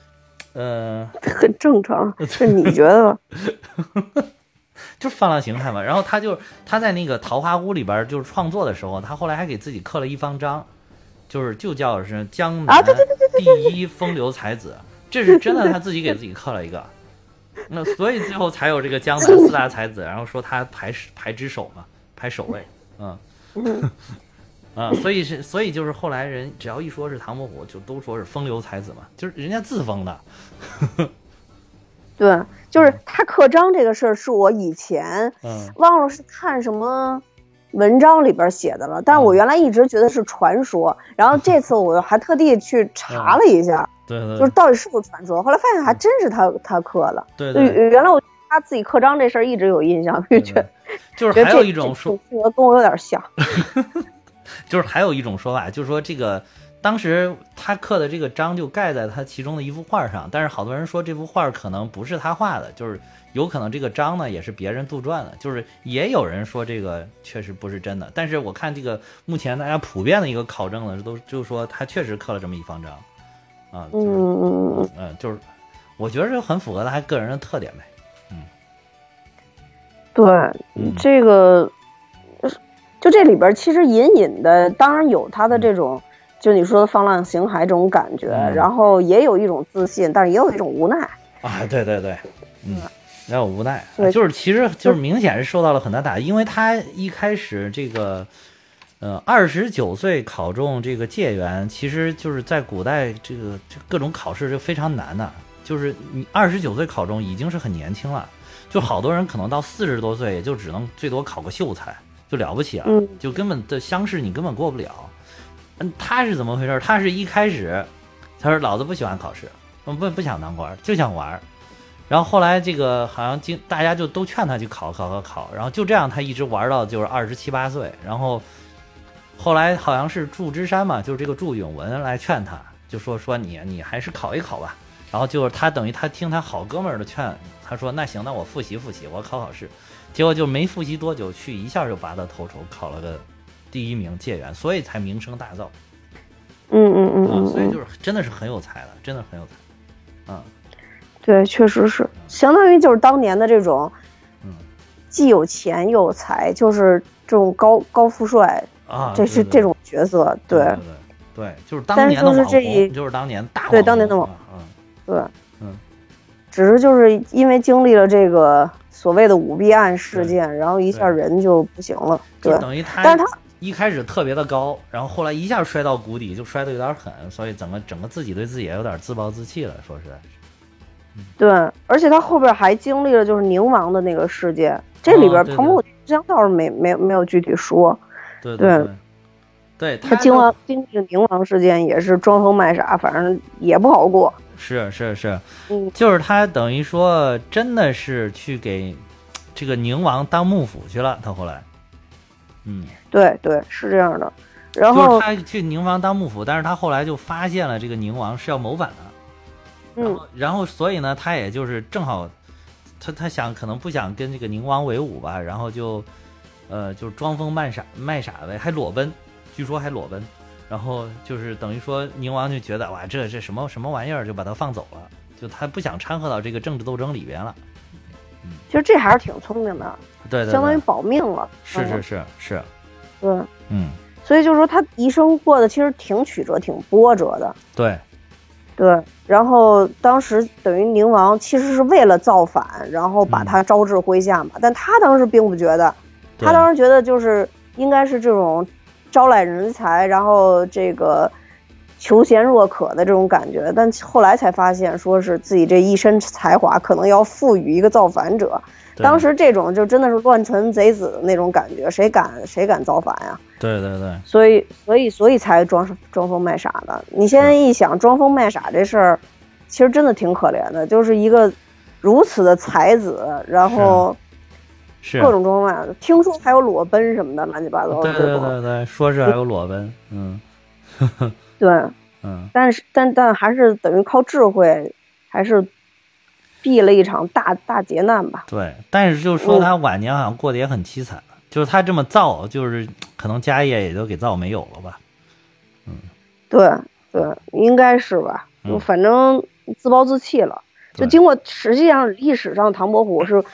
呃 *laughs* 很正常 *laughs* 是你觉得 *laughs* 就放浪形骸嘛。然后他就他在那个桃花坞里边就是创作的时候他后来还给自己刻了一方章。就是就叫是江南第一风流才子，这是真的，他自己给自己刻了一个，*laughs* 那所以最后才有这个江南 *laughs* 四大才子，然后说他排排之首嘛，排首位，嗯，*laughs* 啊，所以是所以就是后来人只要一说是唐伯虎，就都说是风流才子嘛，就是人家自封的。对，就是他刻章这个事儿，是我以前忘了是看什么。文章里边写的了，但是我原来一直觉得是传说，然后这次我还特地去查了一下，对对，就是到底是不是传说，后来发现还真是他他刻的，对对，原来我他自己刻章这事儿一直有印象，就觉得就是还有一种说，跟我有点像，就是还有一种说法，就是说这个当时他刻的这个章就盖在他其中的一幅画上，但是好多人说这幅画可能不是他画的，就是。有可能这个章呢也是别人杜撰的，就是也有人说这个确实不是真的。但是我看这个目前大家普遍的一个考证呢，都就是说他确实刻了这么一方章，啊，嗯嗯嗯，就是我觉得这很符合他个人的特点呗，嗯，对，这个就这里边其实隐隐的当然有他的这种，就你说的放浪形骸这种感觉，然后也有一种自信，但是也有一种无奈。啊，对对对，嗯。也有无奈，就是其实就是明显是受到了很大打击，因为他一开始这个，呃，二十九岁考中这个解元，其实就是在古代这个各种考试就非常难的，就是你二十九岁考中已经是很年轻了，就好多人可能到四十多岁也就只能最多考个秀才就了不起了，就根本的乡试你根本过不了。嗯，他是怎么回事？他是一开始他说老子不喜欢考试，不不想当官，就想玩。然后后来这个好像经大家就都劝他去考考考考，然后就这样他一直玩到就是二十七八岁，然后后来好像是祝枝山嘛，就是这个祝永文来劝他，就说说你你还是考一考吧。然后就是他等于他听他好哥们儿的劝，他说那行那我复习复习，我考考试。结果就没复习多久，去一下就拔得头筹，考了个第一名解元，所以才名声大噪。嗯嗯嗯嗯，所以就是真的是很有才的，真的很有才，嗯。对，确实是，相当于就是当年的这种，嗯，既有钱又有才，就是这种高高富帅啊，这是这种角色，对。对对，就是当年的网红，就是当年大对当年的网红，对，嗯。只只是就是因为经历了这个所谓的舞弊案事件，然后一下人就不行了。对，等于他，但是他一开始特别的高，然后后来一下摔到谷底，就摔得有点狠，所以整个整个自己对自己也有点自暴自弃了。说实在，对，而且他后边还经历了就是宁王的那个事件，这里边唐伯虎相倒是没没没有具体说。对对。对他经完经历宁王事件也是装疯卖傻，反正也不好过。是是是，嗯，就是他等于说真的是去给这个宁王当幕府去了。他后来，嗯，对对是这样的。然后他去宁王当幕府，但是他后来就发现了这个宁王是要谋反的。嗯，然后所以呢，他也就是正好，他他想可能不想跟这个宁王为伍吧，然后就呃就是装疯卖傻卖傻呗，还裸奔。据说还裸奔，然后就是等于说宁王就觉得哇，这这什么什么玩意儿，就把他放走了，就他不想掺和到这个政治斗争里边了。嗯，其实这还是挺聪明的，对，相当于保命了。是是是是，对，嗯，所以就是说他一生过得其实挺曲折、挺波折的。对，对，然后当时等于宁王其实是为了造反，然后把他招至麾下嘛，但他当时并不觉得，他当时觉得就是应该是这种。招揽人才，然后这个求贤若渴的这种感觉，但后来才发现，说是自己这一身才华可能要赋予一个造反者。当时这种就真的是乱臣贼子的那种感觉，谁敢谁敢造反呀？对对对。所以所以所以才装装疯卖傻的。你现在一想，装疯卖傻这事儿，其实真的挺可怜的，就是一个如此的才子，然后。各种装扮，听说还有裸奔什么的，乱七八糟。对对对对，说是还有裸奔，嗯，*laughs* 对，嗯，但是但但还是等于靠智慧，还是避了一场大大劫难吧。对，但是就是说他晚年好像过得也很凄惨，就是他这么造，就是可能家业也就给造没有了吧。嗯，对对，应该是吧，就反正自暴自弃了。就经过实际上历史上唐伯虎是。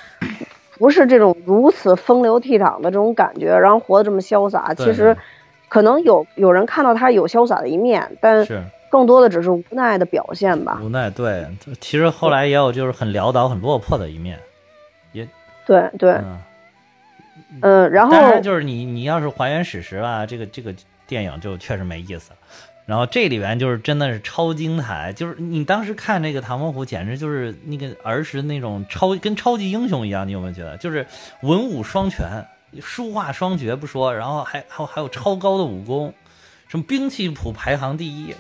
不是这种如此风流倜傥的这种感觉，然后活得这么潇洒。其实，可能有有人看到他有潇洒的一面，但是更多的只是无奈的表现吧。无奈，对。其实后来也有就是很潦倒、很落魄的一面，也对对。嗯，然后当然就是你你要是还原史实吧，这个这个电影就确实没意思。然后这里边就是真的是超精彩，就是你当时看这个唐伯虎，简直就是那个儿时那种超跟超级英雄一样，你有没有觉得？就是文武双全，书画双绝不说，然后还还还有超高的武功，什么兵器谱排行第一，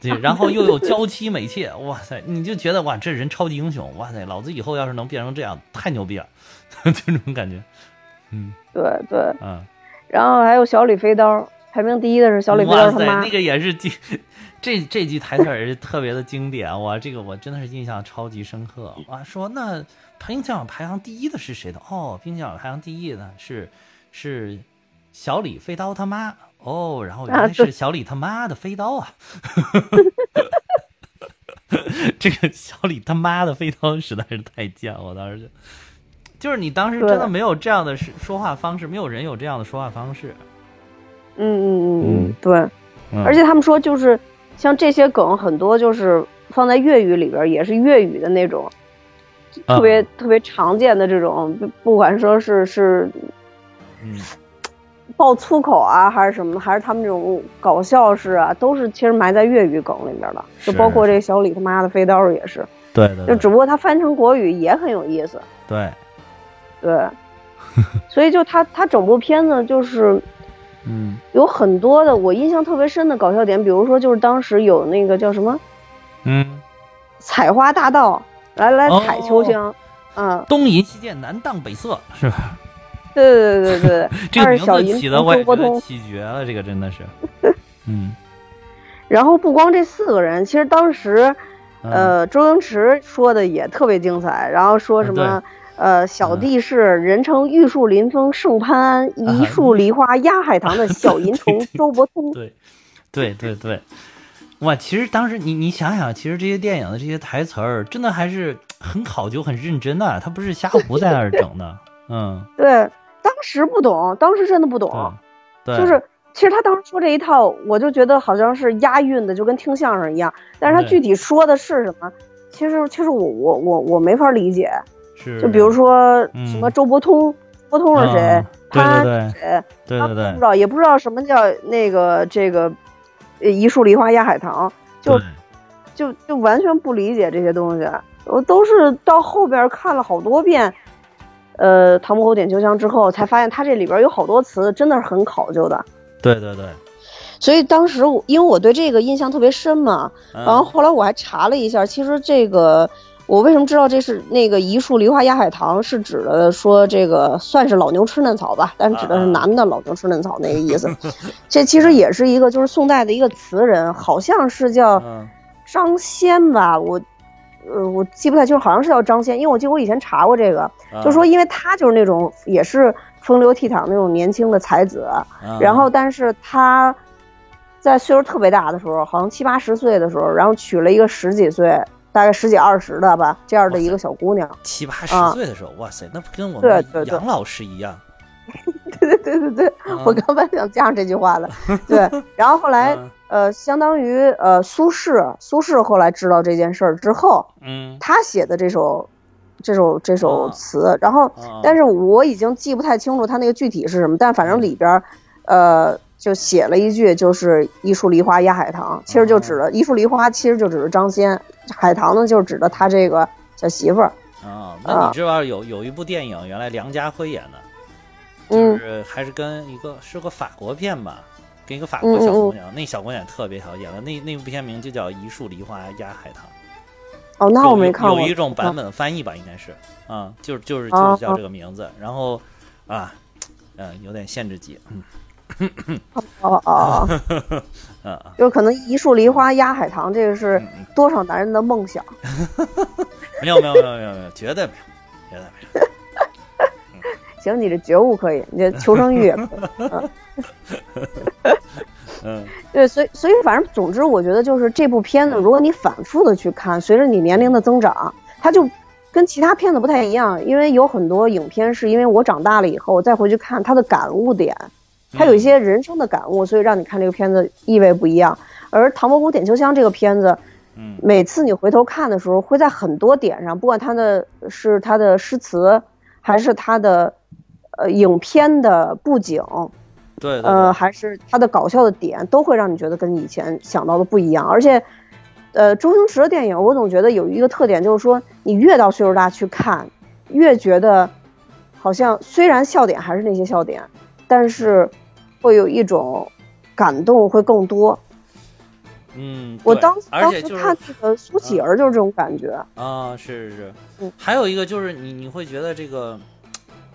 对，然后又有娇妻美妾，哇塞，你就觉得哇，这人超级英雄，哇塞，老子以后要是能变成这样，太牛逼了，*laughs* 就这种感觉，嗯，对对，嗯，然后还有小李飞刀。排名第一的是小李飞刀他妈，那个也是经，*laughs* 这这句台词也是特别的经典哇！*laughs* 这个我真的是印象超级深刻哇！说那冰奖排行第一的是谁的？哦，冰奖排行第一的是是小李飞刀他妈哦，然后原来是小李他妈的飞刀啊！*laughs* 这个小李他妈的飞刀实在是太贱，我当时就就是你当时真的没有这样的说话方式，没有人有这样的说话方式。嗯嗯嗯嗯，对，而且他们说就是像这些梗很多就是放在粤语里边也是粤语的那种，特别特别常见的这种，不管说是是，嗯，爆粗口啊还是什么，还是他们这种搞笑式啊，都是其实埋在粤语梗里边的，就包括这小李他妈的飞刀也是，对对，就只不过他翻成国语也很有意思，对，对，所以就他他整部片子就是。嗯，有很多的我印象特别深的搞笑点，比如说就是当时有那个叫什么，嗯，采花大盗来来采秋香，嗯，东淫西剑，南荡北色，是吧？对对对对对，*laughs* 这个名字起的我也觉得起绝了，这个真的是，*laughs* 嗯。然后不光这四个人，其实当时，呃，周星驰说的也特别精彩，然后说什么。呃，小弟是人称玉树临风胜潘安，一树梨花压海棠的小银 *laughs* 虫周伯通。对，对对对，哇！其实当时你你想想，其实这些电影的这些台词儿，真的还是很考究、很认真的，他不是瞎胡在那儿整的。嗯，*laughs* 对，当时不懂，当时真的不懂。对，就是其实他当时说这一套，我就觉得好像是押韵的，就跟听相声一样。但是他具体说的是什么？其实其实我我我我没法理解，是就比如说什么周伯通，伯通是谁？他谁？对对对，不知道，也不知道什么叫那个这个一树梨花压海棠，就就就完全不理解这些东西。我都是到后边看了好多遍，呃，《唐伯虎点秋香》之后，才发现他这里边有好多词真的是很考究的。对对对。所以当时我因为我对这个印象特别深嘛，然后后来我还查了一下，其实这个我为什么知道这是那个一树梨花压海棠是指的说这个算是老牛吃嫩草吧，但指的是男的老牛吃嫩草那个意思。这其实也是一个就是宋代的一个词人，好像是叫张先吧，我呃我记不太清，好像是叫张先，因为我记得我以前查过这个，就说因为他就是那种也是风流倜傥那种年轻的才子，然后但是他。在岁数特别大的时候，好像七八十岁的时候，然后娶了一个十几岁，大概十几二十的吧，这样的一个小姑娘。七八十岁的时候，哇塞，那不跟我们杨老师一样？*laughs* 对对对对对，我刚本想加上这句话的。对，*laughs* 然后后来呃，相当于呃，苏轼，苏轼后来知道这件事儿之后，嗯，他写的这首这首这首词，然后但是我已经记不太清楚他那个具体是什么，但反正里边呃。就写了一句，就是一树梨花压海棠，其实就指的一树梨花，其实就指的张先，海棠呢，就是指的他这个小媳妇儿。啊，那你知道有有一部电影，原来梁家辉演的，就是还是跟一个是个法国片吧，跟一个法国小姑娘，那小姑娘特别好，演的那那部片名就叫一树梨花压海棠。哦，那我没看过。有一种版本翻译吧，应该是啊，就是就是就是叫这个名字，然后啊，嗯，有点限制级，嗯。哦哦，*laughs* 就可能一树梨花压海棠，这个是多少男人的梦想。*laughs* 没有没有没有没有没有，绝对没有，绝对没有。*laughs* 行，你这觉悟可以，你这求生欲也可以。嗯，对，所以所以反正总之，我觉得就是这部片子，如果你反复的去看，随着你年龄的增长，它就跟其他片子不太一样，因为有很多影片是因为我长大了以后再回去看它的感悟点。他有一些人生的感悟，所以让你看这个片子意味不一样。而《唐伯虎点秋香》这个片子，嗯，每次你回头看的时候，会在很多点上，不管他的是他的诗词，还是他的呃影片的布景，对，呃，还是他的搞笑的点，都会让你觉得跟以前想到的不一样。而且，呃，周星驰的电影，我总觉得有一个特点，就是说你越到岁数大去看，越觉得好像虽然笑点还是那些笑点。但是，会有一种感动会更多。嗯，我当当时看那个苏乞儿就是这种感觉啊，是是是。嗯，还有一个就是你你会觉得这个，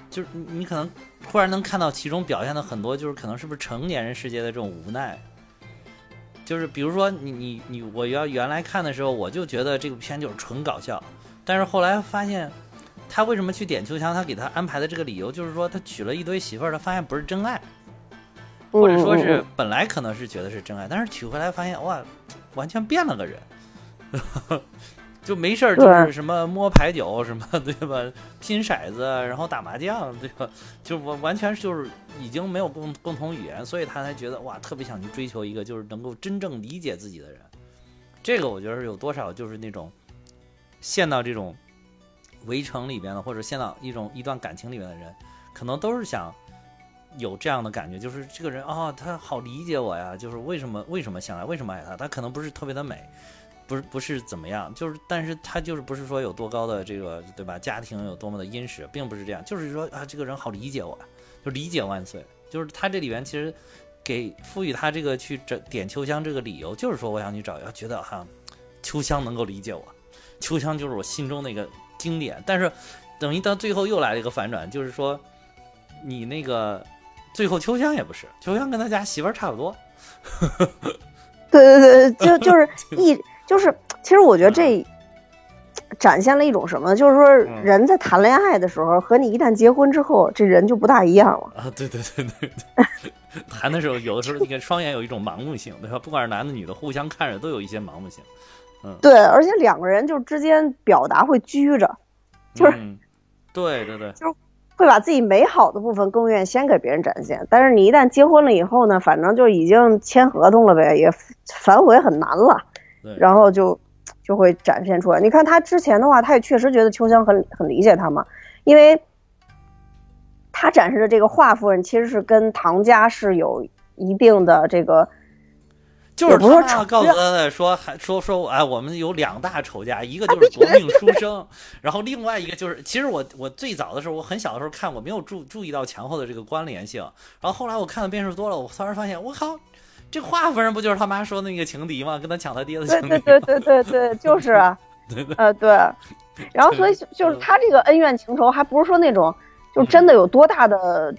就是你可能突然能看到其中表现的很多，就是可能是不是成年人世界的这种无奈。就是比如说你你你，我要原来看的时候，我就觉得这个片就是纯搞笑，但是后来发现。他为什么去点秋香？他给他安排的这个理由就是说，他娶了一堆媳妇儿，他发现不是真爱，或者说是本来可能是觉得是真爱，但是娶回来发现哇，完全变了个人，*laughs* 就没事儿就是什么摸牌九什么对吧？拼骰子，然后打麻将对吧？就完完全就是已经没有共共同语言，所以他才觉得哇，特别想去追求一个就是能够真正理解自己的人。这个我觉得有多少就是那种陷到这种。围城里边的，或者现在一种一段感情里面的人，可能都是想有这样的感觉，就是这个人啊，他好理解我呀，就是为什么为什么想来，为什么爱他？他可能不是特别的美，不是不是怎么样，就是但是他就是不是说有多高的这个对吧？家庭有多么的殷实，并不是这样，就是说啊，这个人好理解我，就理解万岁。就是他这里边其实给赋予他这个去点点秋香这个理由，就是说我想去找，要觉得哈，秋香能够理解我，秋香就是我心中那个。经典，但是等于到最后又来了一个反转，就是说，你那个最后秋香也不是，秋香跟他家媳妇儿差不多。*laughs* 对对对，就 *laughs* 就是一就是，其实我觉得这展现了一种什么，就是说人在谈恋爱的时候和你一旦结婚之后，这人就不大一样了。啊，对对对对对，*laughs* 谈的时候有的时候那个双眼有一种盲目性，对吧？不管是男的女的，互相看着都有一些盲目性。对，而且两个人就之间表达会拘着，就是，对对对，就是会把自己美好的部分更愿意先给别人展现。但是你一旦结婚了以后呢，反正就已经签合同了呗，也反悔很难了。然后就就会展现出来。你看他之前的话，他也确实觉得秋香很很理解他嘛，因为他展示的这个华夫人其实是跟唐家是有一定的这个。就是他告诉他的说，还说说，哎，我们有两大仇家，一个就是夺命书生，然后另外一个就是，其实我我最早的时候，我很小的时候看，我没有注注意到前后的这个关联性，然后后来我看的遍数多了，我突然发现，我靠，这华夫人不就是他妈说那个情敌吗？跟他抢他爹的情敌？*laughs* 对对对对对对，就是啊，*laughs* 呃对，然后所以就是他这个恩怨情仇，还不是说那种就真的有多大的。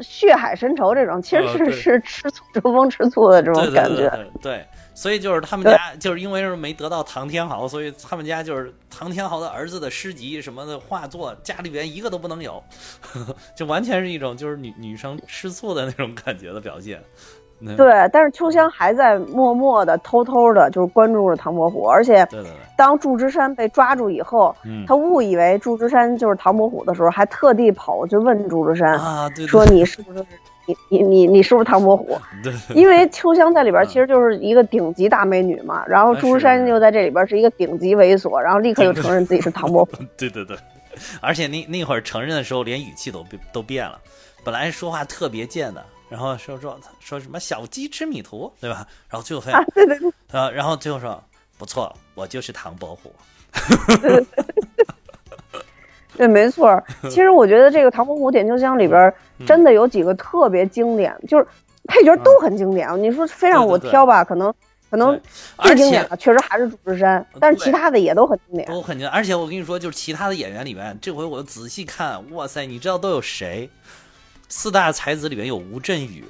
血海深仇这种，其实是是吃醋争风吃醋的这种感觉。对，所以就是他们家就是因为是没得到唐天豪，所以他们家就是唐天豪的儿子的诗集什么的画作，家里边一个都不能有，*laughs* 就完全是一种就是女女生吃醋的那种感觉的表现。对，但是秋香还在默默的、偷偷的，就是关注着唐伯虎。而且，当祝枝山被抓住以后，他误以为祝枝山就是唐伯虎的时候，还特地跑过去问祝枝山啊，说你是不是你你你你是不是唐伯虎？对，因为秋香在里边其实就是一个顶级大美女嘛，然后祝枝山又在这里边是一个顶级猥琐，然后立刻就承认自己是唐伯虎。*laughs* 对对对，而且那那会儿承认的时候，连语气都都变了，本来说话特别贱的。然后说说说什么小鸡吃米图，对吧？然后最后发现，对对对，呃，然后最后说不错，我就是唐伯虎。*laughs* 对，没错。其实我觉得这个《唐伯虎点秋香》里边真的有几个特别经典，就是配角都很经典。你说非让我挑吧，可能可能最经典的确实还是祝枝山，但是其他的也都很经典，都很经典。而且我跟你说，就是其他的演员里面，这回我仔细看，哇塞，你知道都有谁？四大才子里面有吴镇宇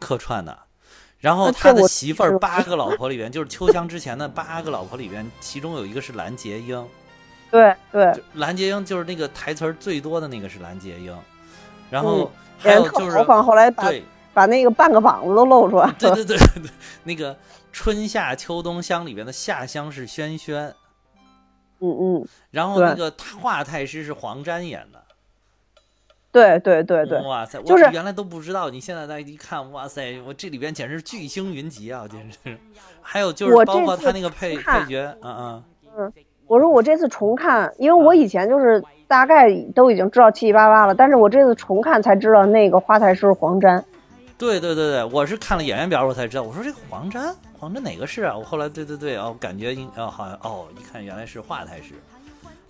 客串的，然后他的媳妇儿八个老婆里边，就是秋香之前的八个老婆里边，其中有一个是蓝洁瑛。对对，蓝洁瑛就是那个台词最多的那个是蓝洁瑛，然后还有就是后来把把那个半个膀子都露出来。对 *laughs* 对对对，那个春夏秋冬香里边的夏香是轩轩，嗯嗯，然后那个华太师是黄沾演的。对对对对，哇塞！就是原来都不知道，你现在再一看，哇塞！我这里边简直是巨星云集啊，简直。还有就是包括他那个配配角，嗯嗯嗯。我说我这次重看，因为我以前就是大概都已经知道七七八八了，但是我这次重看才知道那个花太师黄沾。对对对对，我是看了演员表我才知道，我说这个黄沾，黄沾哪个是啊？我后来对对对哦，感觉应哦好像哦，一看原来是华太师，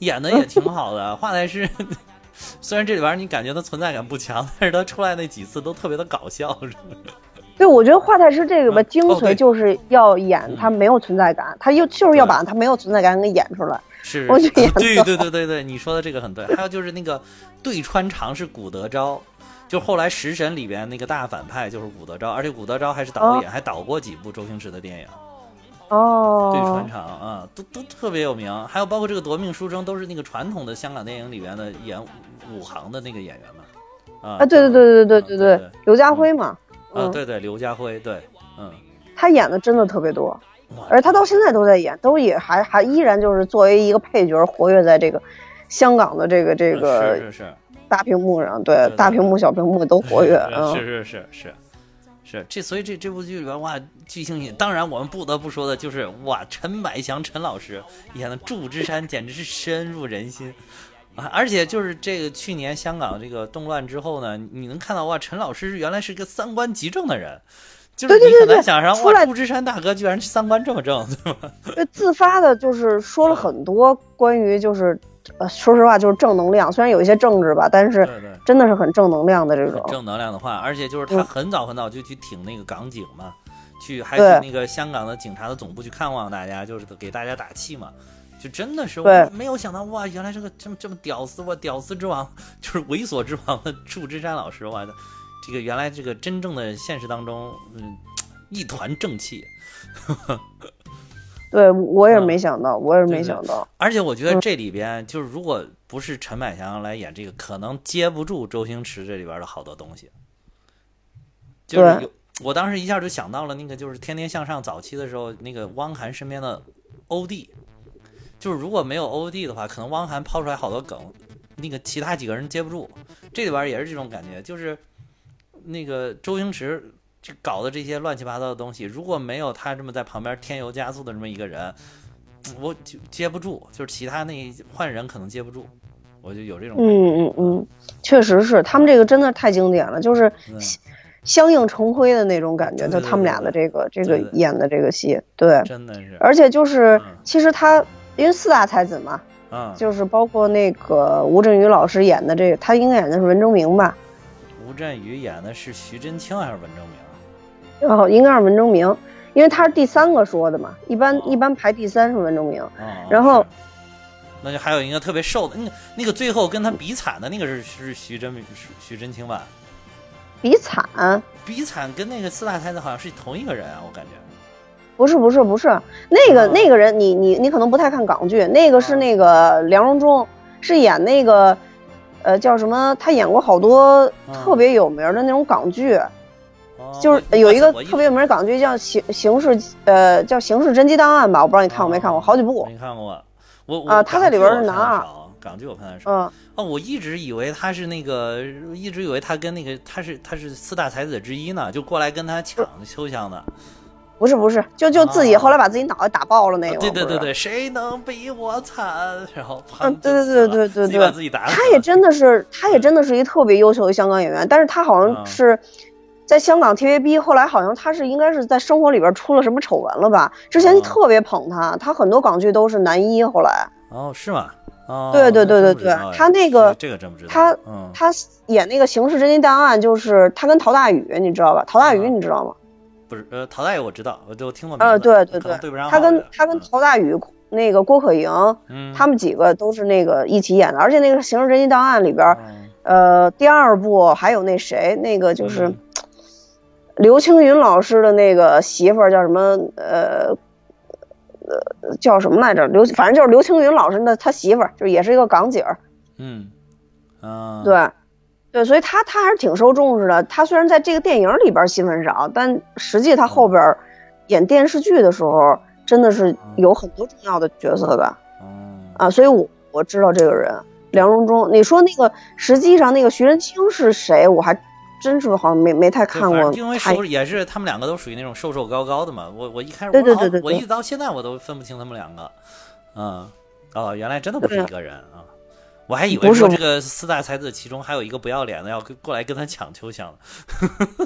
演的也挺好的，华太师。*laughs* 虽然这里边你感觉他存在感不强，但是他出来那几次都特别的搞笑。*laughs* 对，我觉得华太师这个吧，精髓就是要演他没有存在感，他又就是要把他没有存在感给演出来。是，我觉得 *laughs* 对对对对对，你说的这个很对。还有就是那个对穿肠是古德昭，就后来食神里边那个大反派就是古德昭，而且古德昭还是导演，还导过几部周星驰的电影。哦，对穿肠啊，都都特别有名。还有包括这个夺命书生，都是那个传统的香港电影里边的演武行的那个演员嘛。啊，对对对对对对对，刘家辉嘛。啊，对对，刘家辉，对，嗯，他演的真的特别多，而他到现在都在演，都也还还依然就是作为一个配角活跃在这个香港的这个这个是是是大屏幕上，对大屏幕小屏幕都活跃，*laughs* 嗯，是是是是。是这，所以这这部剧里边哇，剧情也当然我们不得不说的就是哇，陈百祥陈老师演的祝枝山简直是深入人心啊！而且就是这个去年香港这个动乱之后呢，你能看到哇，陈老师原来是个三观极正的人，就是你可能想上哇，祝枝山大哥居然三观这么正，对吧？*laughs* 自发的就是说了很多关于就是。呃，说实话就是正能量，虽然有一些政治吧，但是真的是很正能量的这种正能量的话，而且就是他很早很早就去挺那个港警嘛，去还去那个香港的警察的总部去看望大家，就是给大家打气嘛，就真的是我没有想到哇，原来这个这么这么屌丝哇，屌丝之王 *laughs* 就是猥琐之王的祝枝山老师哇，这个原来这个真正的现实当中，嗯，*tsk* 一团正气。*laughs* 对，我也没想到，我也没想到。而且我觉得这里边就是，如果不是陈百祥来演这个，可能接不住周星驰这里边的好多东西。就是有，我当时一下就想到了那个，就是《天天向上》早期的时候，那个汪涵身边的欧弟。就是如果没有欧弟的话，可能汪涵抛出来好多梗，那个其他几个人接不住。这里边也是这种感觉，就是那个周星驰。这搞的这些乱七八糟的东西，如果没有他这么在旁边添油加醋的这么一个人，我就接不住，就是其他那换人可能接不住，我就有这种。嗯嗯嗯，确实是，他们这个真的太经典了，就是相映成辉的那种感觉，就他们俩的这个这个演的这个戏，对，真的是。而且就是其实他因为四大才子嘛，嗯，就是包括那个吴镇宇老师演的这个，他应该演的是文征明吧？吴镇宇演的是徐真卿还是文征明？然后应该是文征明。因为他是第三个说的嘛，一般一般排第三是文征明，然后，那就还有一个特别瘦的，那个那个最后跟他比惨的那个是是徐真徐徐真卿吧？比惨？比惨跟那个四大才子好像是同一个人啊，我感觉。不是不是不是，那个那个人你你你可能不太看港剧，那个是那个梁荣忠，是演那个呃叫什么？他演过好多特别有名的那种港剧。就是有一个特别有名的港剧叫《刑刑事》，呃，叫《刑事侦缉档案》吧，我不知道你看过没看过，好几部。没看过，我啊，他在里边是男二。港剧我看的少。嗯。哦，我一直以为他是那个，一直以为他跟那个他是他是四大才子之一呢，就过来跟他抢秋香的。不是不是，就就自己后来把自己脑袋打爆了那个。对对对对，谁能比我惨？然后嗯，对对对对对对，自己打。他也真的是，他也真的是一特别优秀的香港演员，但是他好像是。在香港 TVB，后来好像他是应该是在生活里边出了什么丑闻了吧？之前特别捧他，他很多港剧都是男一。后来哦，是吗？哦，对对对对对，他那个这个真不知道。他他演那个《刑事侦缉档案》，就是他跟陶大宇，你知道吧？陶大宇你知道吗？不是，呃，陶大宇我知道，我都听过。呃，对对对，对不上。他跟他跟陶大宇、那个郭可盈，他们几个都是那个一起演的。而且那个《刑事侦缉档案》里边，呃，第二部还有那谁，那个就是。刘青云老师的那个媳妇儿叫什么？呃，呃，叫什么来着？刘，反正就是刘青云老师的他媳妇儿，就也是一个港姐儿。嗯，啊，对，对，所以他他还是挺受重视的。他虽然在这个电影里边戏份少，但实际他后边演电视剧的时候，真的是有很多重要的角色的。啊，所以我我知道这个人梁荣忠。你说那个实际上那个徐仁清是谁？我还。真是好像没没太看过，因为熟也是他们两个都属于那种瘦瘦高高的嘛。我我一开始对对对对，我一直到现在我都分不清他们两个。嗯，哦，原来真的不是一个人啊！我还以为说这个四大才子其中还有一个不要脸的要过来跟他抢秋香。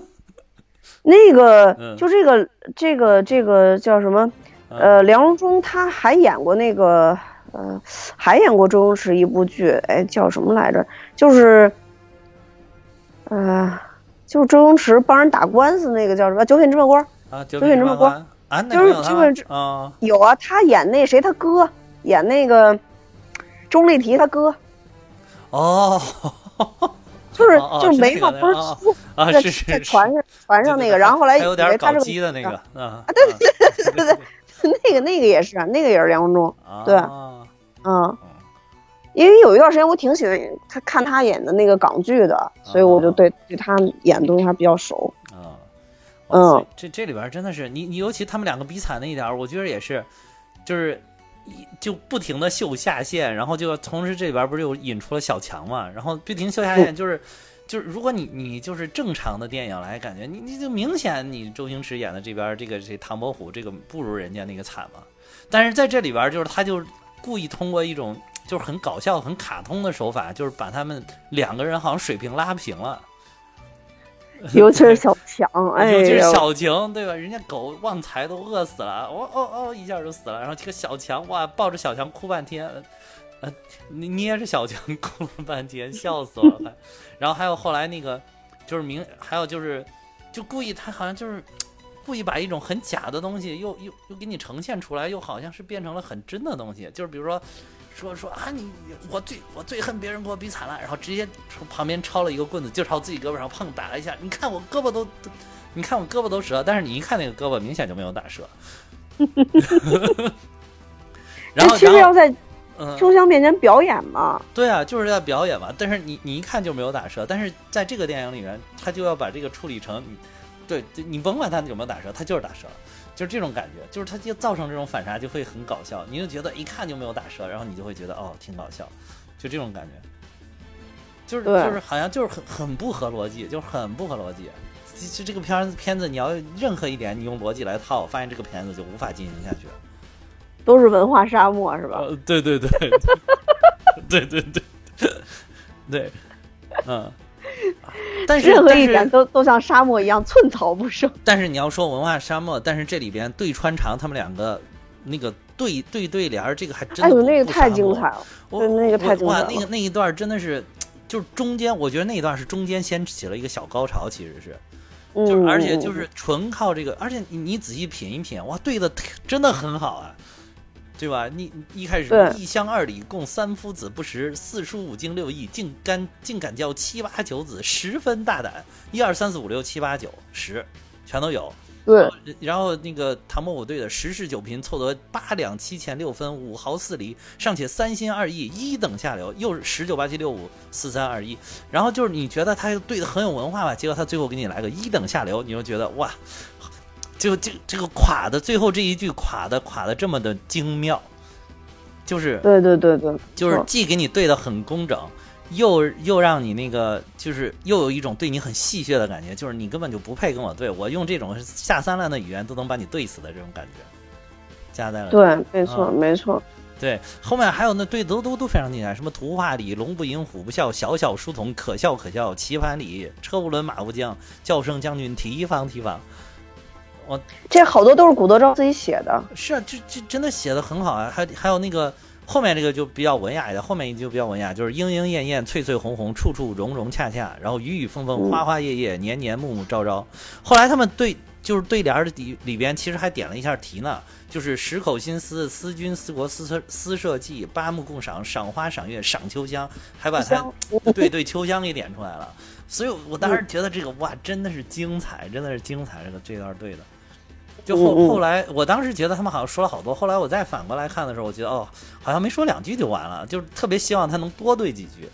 *laughs* 那个就这个这个这个叫什么？呃，梁荣忠他还演过那个呃，还演过周星驰一部剧，哎，叫什么来着？就是。呃，就是周星驰帮人打官司那个叫什么《九品芝麻官》啊，《九品芝麻官》啊，就是九品芝啊，有啊，他演那谁他哥，演那个钟丽缇他哥。哦，就是就是眉毛不是粗啊，在在船上船上那个，然后后来有点搞基的那个啊，对对对对对，那个那个也是，那个也是梁文忠，对，嗯。因为有一段时间我挺喜欢他看他演的那个港剧的，所以我就对对他演的东西还比较熟。啊，嗯，这这里边真的是你你尤其他们两个比惨那一点，我觉得也是，就是就不停的秀下限，然后就同时这里边不是又引出了小强嘛，然后不停秀下限，就是就是如果你你就是正常的电影来感觉你你就明显你周星驰演的这边这个这唐伯虎这个不如人家那个惨嘛，但是在这里边就是他就故意通过一种。就是很搞笑、很卡通的手法，就是把他们两个人好像水平拉平了。*laughs* 尤其是小强，哎，尤其是小强，对吧？人家狗旺财都饿死了，哦哦哦，一下就死了。然后这个小强，哇，抱着小强哭半天，呃，捏着小强 *laughs* 哭了半天，笑死我了。然后还有后来那个，就是明，还有就是，就故意他好像就是故意把一种很假的东西，又又又给你呈现出来，又好像是变成了很真的东西。就是比如说。说说啊，你我最我最恨别人给我比惨了，然后直接从旁边抄了一个棍子，就朝自己胳膊上碰打了一下。你看我胳膊都，你看我胳膊都折，但是你一看那个胳膊，明显就没有打折。*laughs* 然后其实要在秋香面前表演嘛。对啊，就是在表演嘛。但是你你一看就没有打折，但是在这个电影里面，他就要把这个处理成，对，你甭管他有没有打折，他就是打折。就是这种感觉，就是它就造成这种反差，就会很搞笑。你就觉得一看就没有打折，然后你就会觉得哦，挺搞笑，就这种感觉。就是就是好像就是很很不合逻辑，就是很不合逻辑。其实这个片子片子，你要任何一点你用逻辑来套，发现这个片子就无法进行下去。都是文化沙漠是吧？对对对，对对对，对，*laughs* *laughs* 嗯。*laughs* 但是任何一点都都像沙漠一样寸草不生。*laughs* 但是你要说文化沙漠，但是这里边对穿肠他们两个那个对对对联，这个还真的。哎呦，那个太精彩了！对，那个太精彩了。哇，那个那一段真的是，就是中间，我觉得那一段是中间掀起了一个小高潮，其实是，就是而且就是纯靠这个，而且你你仔细品一品，哇，对的真的很好啊。对吧？你一开始一乡二里共三夫子不识，四书五经六艺竟敢竟敢教七八九子，十分大胆。一二三四五六七八九十，全都有。对。然后那个唐伯虎对的十室九贫凑得八两七钱六分五毫四厘，尚且三心二意，一等下流。又是十九八七六五四三二一。然后就是你觉得他对的很有文化吧？结果他最后给你来个一等下流，你就觉得哇。就这这个垮的最后这一句垮的垮的这么的精妙，就是对对对对，就是既给你对的很工整，又又让你那个就是又有一种对你很戏谑的感觉，就是你根本就不配跟我对，我用这种下三滥的语言都能把你对死的这种感觉，加在了对，没错没错，对后面还有那对都都都非常精彩，什么图画里龙不吟虎不啸，小小书童可笑可笑，棋盘里车不轮马不将，叫声将军提防提防。我这好多都是古德昭自己写的，是啊，这这真的写的很好啊，还还有那个后面这个就比较文雅一点，后面一句就比较文雅，就是莺莺燕燕，翠翠红红，处处融融洽洽，然后雨雨风风，花花叶叶，年年暮暮朝朝。后来他们对就是对联的里里边其实还点了一下题呢，就是十口心思，思君思国思思社稷，八目共赏，赏花赏月赏秋香，还把它对对秋香给点出来了。所以我当时觉得这个哇，真的是精彩，真的是精彩，这个这段对的。就后后来，我当时觉得他们好像说了好多。后来我再反过来看的时候，我觉得哦，好像没说两句就完了，就是特别希望他能多对几句。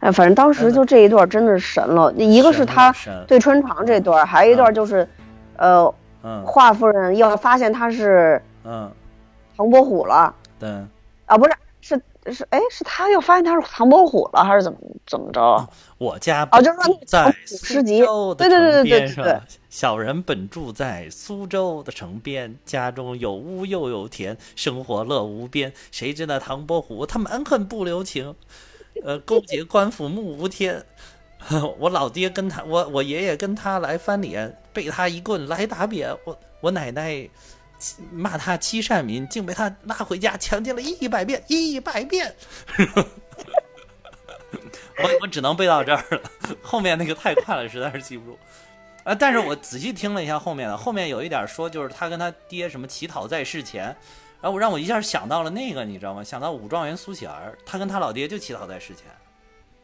哎，反正当时就这一段真的是神了。一个是他对春长这段，还有一段就是，呃，华夫人要发现他是嗯唐伯虎了。对。啊，不是。是哎，是他又发现他是唐伯虎了，还是怎么怎么着？我家哦，就是说在诗集，对对对对对对。小人本住在苏州的城边，家中有屋又有田，生活乐无边。谁知那唐伯虎他蛮横不留情，呃，勾结官府目无天。*laughs* 我老爹跟他，我我爷爷跟他来翻脸，被他一棍来打扁。我我奶奶。骂他欺善民，竟被他拉回家强奸了一百遍，一百遍。*laughs* 我我只能背到这儿了，后面那个太快了，实在是记不住。啊！但是我仔细听了一下后面的，后面有一点说，就是他跟他爹什么乞讨在世前，然后我让我一下想到了那个，你知道吗？想到武状元苏乞儿，他跟他老爹就乞讨在世前。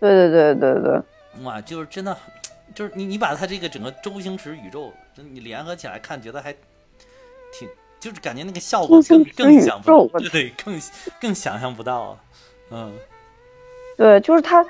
对对对对对。哇，就是真的，就是你你把他这个整个周星驰宇宙，你联合起来看，觉得还挺。就是感觉那个效果更更想不到，对，更更想象不到，嗯，对，就是他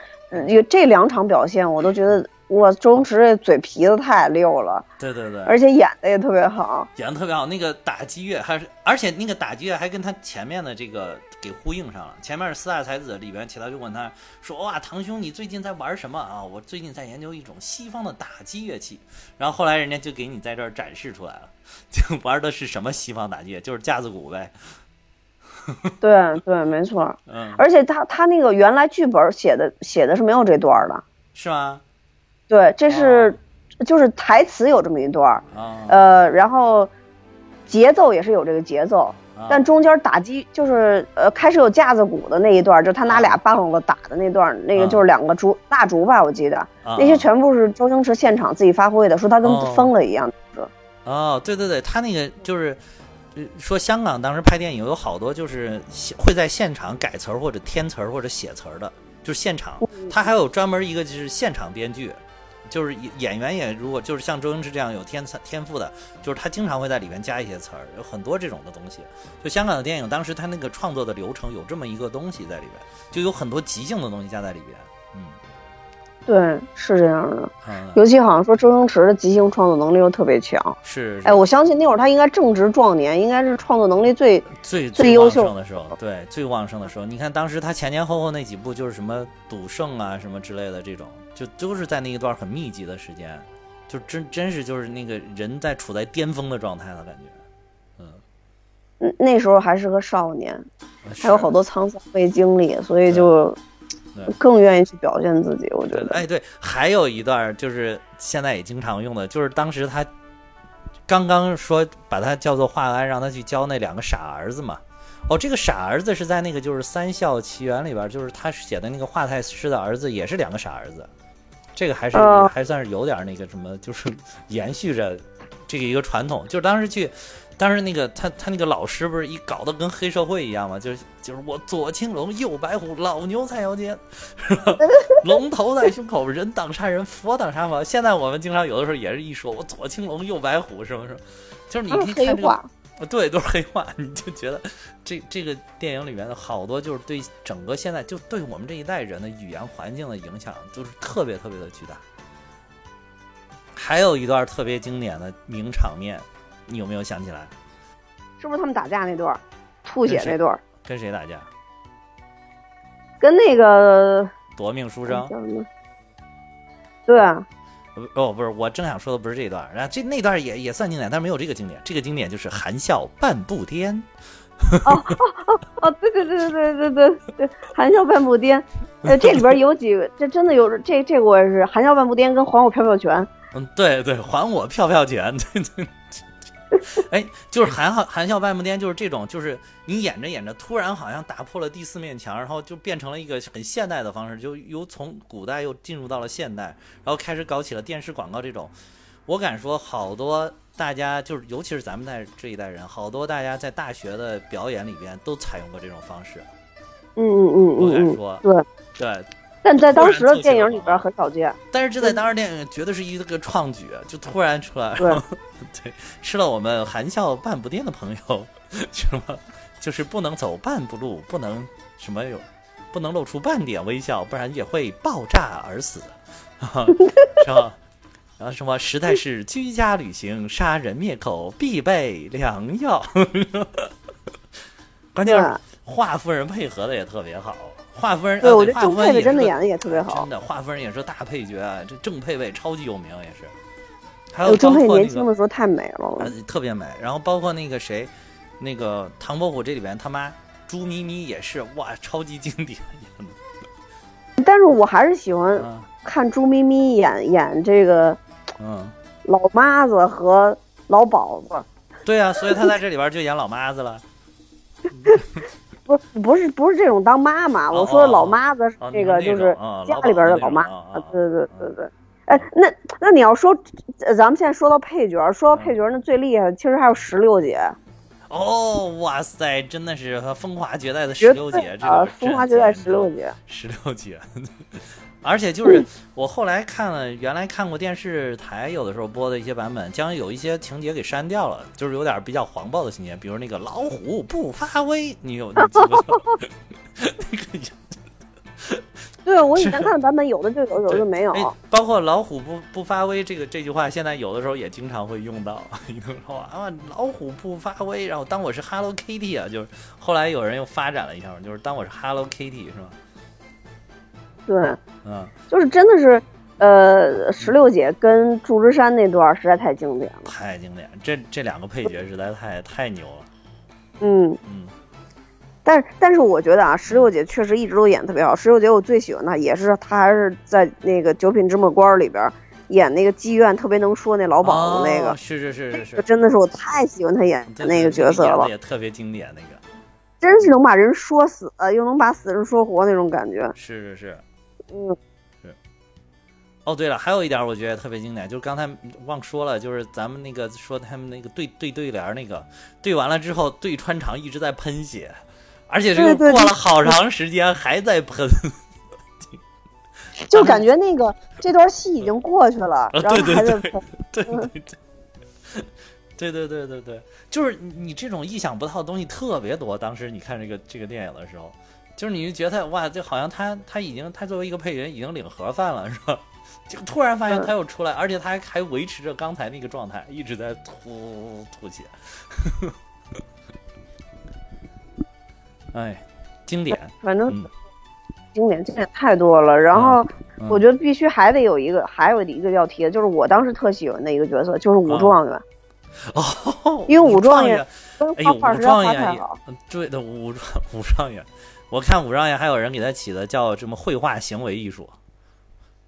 有这两场表现，我都觉得。我周星驰这嘴皮子太溜了，对对对，而且演的也特别好，演的特别好。那个打击乐还是，而且那个打击乐还跟他前面的这个给呼应上了。前面是四大才子里边，其他就问他说：“哇，堂兄，你最近在玩什么啊？我最近在研究一种西方的打击乐器。”然后后来人家就给你在这儿展示出来了，*laughs* 就玩的是什么西方打击乐，就是架子鼓呗。*laughs* 对对，没错。嗯，而且他他那个原来剧本写的写的是没有这段的，是吗？对，这是就是台词有这么一段儿，呃，然后节奏也是有这个节奏，但中间打击就是呃开始有架子鼓的那一段，就他拿俩棒子打的那段，那个就是两个竹蜡烛吧，我记得那些全部是周星驰现场自己发挥的，说他跟疯了一样。哦，对对对，他那个就是说香港当时拍电影有好多就是会在现场改词儿或者添词儿或者写词儿的，就是现场，他还有专门一个就是现场编剧。就是演员也如果就是像周星驰这样有天才天赋的，就是他经常会在里面加一些词儿，有很多这种的东西。就香港的电影，当时他那个创作的流程有这么一个东西在里边，就有很多即兴的东西加在里边。嗯，对，是这样的。尤其好像说周星驰的即兴创作能力又特别强。是。哎，我相信那会儿他应该正值壮年，应该是创作能力最最最优秀的时候。对，最旺盛的时候。你看当时他前前后后那几部就是什么赌圣啊什么之类的这种。就都是在那一段很密集的时间，就真真是就是那个人在处在巅峰的状态了，感觉，嗯，那时候还是个少年，还有好多沧桑未经历，所以就更愿意去表现自己。我觉得，哎，对，还有一段就是现在也经常用的，就是当时他刚刚说把他叫做华安，让他去教那两个傻儿子嘛。哦，这个傻儿子是在那个就是《三笑奇缘》里边，就是他写的那个华太师的儿子，也是两个傻儿子。这个还是还算是有点那个什么，就是延续着这个一个传统。就是当时去，当时那个他他那个老师不是一搞得跟黑社会一样嘛，就是就是我左青龙右白虎，老牛在腰间，是吧？龙头在胸口，人挡杀人，佛挡杀佛。现在我们经常有的时候也是一说，我左青龙右白虎，是不是？就是你可以看这个。啊，*laughs* 对，都是黑话，你就觉得 *laughs* 这这个电影里面的好多，就是对整个现在就对我们这一代人的语言环境的影响，就是特别特别的巨大。还有一段特别经典的名场面，你有没有想起来？是不是他们打架那段儿吐血那段儿？跟谁打架？跟那个夺命书生对啊。哦不是我正想说的不是这段然后这那段也也算经典但是没有这个经典这个经典就是含笑半步癫哦哦哦对对对对对对对对含笑半步癫。呃这里边有几个这真的有这这我是含笑半步癫跟还我票票权。嗯对对还我票票权对对 *laughs* 哎，就是含笑含笑半步癫，就是这种，就是你演着演着，突然好像打破了第四面墙，然后就变成了一个很现代的方式，就由从古代又进入到了现代，然后开始搞起了电视广告这种。我敢说，好多大家就是，尤其是咱们在这一代人，好多大家在大学的表演里边都采用过这种方式。嗯嗯嗯嗯，我敢说，对对。但在当时的电影里边很少见，但是这在当时电影绝对是一个创举，就突然出来，对，*laughs* 对，吃了我们含笑半步癫的朋友，什么？就是不能走半步路，不能什么有，不能露出半点微笑，不然也会爆炸而死，是吧？*laughs* 然后什么实在是居家旅行杀人灭口必备良药，*laughs* 关键是华夫人配合的也特别好。华夫人，对我觉得郑佩佩真的演的也特别好。真的，华夫人也是大配角，这郑佩佩超级有名，也是。还有郑佩年轻的时候太美了，特别美。然后包括那个谁，那个唐伯虎这里边他妈朱咪咪也是哇，超级经典。*laughs* 但是我还是喜欢看朱咪咪演演这个，嗯，老妈子和老鸨子。对啊，所以他在这里边就演老妈子了。*laughs* 不不是不是这种当妈妈，我说老妈子这个就是家里边的老妈，对对对对。哎，那那你要说，咱们现在说到配角，说到配角，那最厉害的其实还有石榴姐。哦，哇塞，真的是风华绝代的石榴姐，啊，风华绝代石榴姐，石榴姐。而且就是我后来看了，原来看过电视台有的时候播的一些版本，将有一些情节给删掉了，就是有点比较黄暴的情节，比如那个老虎不发威，你有？*laughs* 那个，对我以前看的版本有的就有，有的就没有。包括老虎不不发威这个这句话，现在有的时候也经常会用到。*laughs* 你说啊，老虎不发威，然后当我是 Hello Kitty 啊，就是后来有人又发展了一下，就是当我是 Hello Kitty 是吗？对，嗯，就是真的是，呃，石榴姐跟祝枝山那段实在太经典了，太经典，这这两个配角实在太太牛了。嗯。嗯，但是但是我觉得啊，石榴姐确实一直都演特别好。石榴姐我最喜欢她也是她还是在那个《九品芝麻官》里边演那个妓院特别能说那老鸨子那个，是是是是是，真的是我太喜欢她演的那个角色了，也特别经典那个，真是能把人说死，又能把死人说活那种感觉，是是是。嗯，是。哦，对了，还有一点我觉得特别经典，就是刚才忘说了，就是咱们那个说他们那个对对对联那个，对完了之后对穿肠一直在喷血，而且这个过了好长时间还在喷，*laughs* 就感觉那个这段戏已经过去了，然后还在喷，对对对，对对对对对，就是你这种意想不到的东西特别多。当时你看这个这个电影的时候。就是你就觉得哇，就好像他他已经他作为一个配角已经领盒饭了，是吧？*laughs* 就突然发现他又出来，而且他还还维持着刚才那个状态，一直在吐吐血。*laughs* 哎，经典，反正经典经典太多了。然后我觉得必须还得有一个，还有一个要提的，就是我当时特喜欢的一个角色，就是武状元。哦，因为武状元。哎呦，武状元，对的，武武状元，我看武状元还有人给他起的叫什么绘画行为艺术，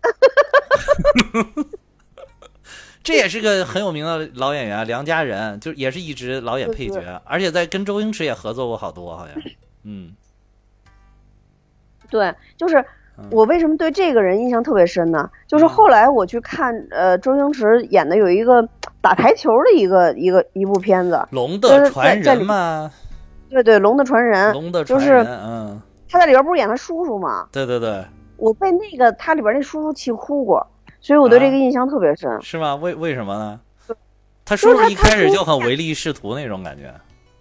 *laughs* 这也是个很有名的老演员，梁家仁，就也是一直老演配角，而且在跟周星驰也合作过好多，好像，嗯，对，就是我为什么对这个人印象特别深呢？就是后来我去看，呃，周星驰演的有一个。打台球的一个一个一部片子，《龙的传人》吗？对对，《龙的传人》。龙的传人，嗯，他在里边不是演他叔叔吗？对对对，我被那个他里边那叔叔气哭过，所以我对这个印象特别深。是吗？为为什么呢？他叔叔一开始就很唯利是图那种感觉。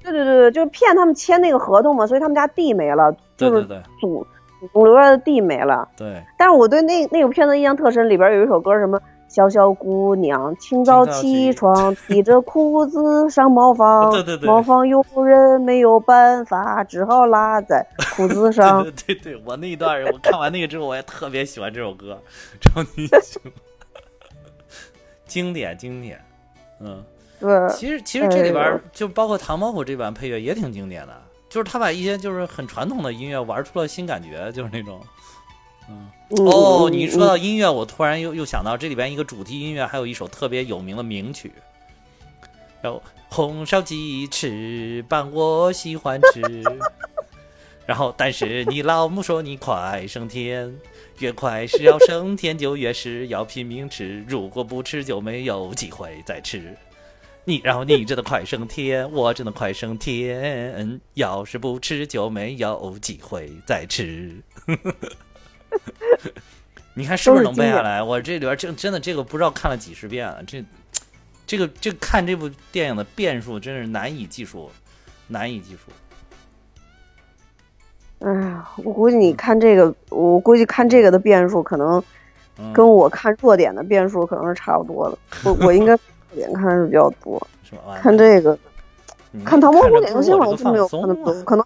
对对对对，就骗他们签那个合同嘛，所以他们家地没了，就是祖祖宗留下的地没了。对。但是我对那那个片子印象特深，里边有一首歌什么。小小姑娘，清早起床，*laughs* 提着裤子上茅房。对对对，茅房有人没有办法，只好拉在裤子 *laughs* 上。对对对，我那一段，我看完那个之后，我也特别喜欢这首歌，超级喜欢，经典经典。嗯，*laughs* 对。其实其实这里边就包括唐伯虎这版配乐也挺经典的，就是他把一些就是很传统的音乐玩出了新感觉，就是那种。嗯哦，你说到音乐，我突然又又想到这里边一个主题音乐，还有一首特别有名的名曲，然后红烧鸡翅膀我喜欢吃，然后但是你老母说你快升天，越快是要升天就越是要拼命吃，如果不吃就没有机会再吃。你然后你真的快升天，我真的快升天，要是不吃就没有机会再吃。*laughs* 你看是不是能背下来？我这里边真真的这个不知道看了几十遍了。这这个这看这部电影的变数真是难以计数，难以计数。哎呀，我估计你看这个，我估计看这个的变数可能跟我看弱点的变数可能是差不多的。我我应该 *laughs* 弱点看的是比较多，看这个看《唐伯虎点秋香》我就没有看那么多，可能。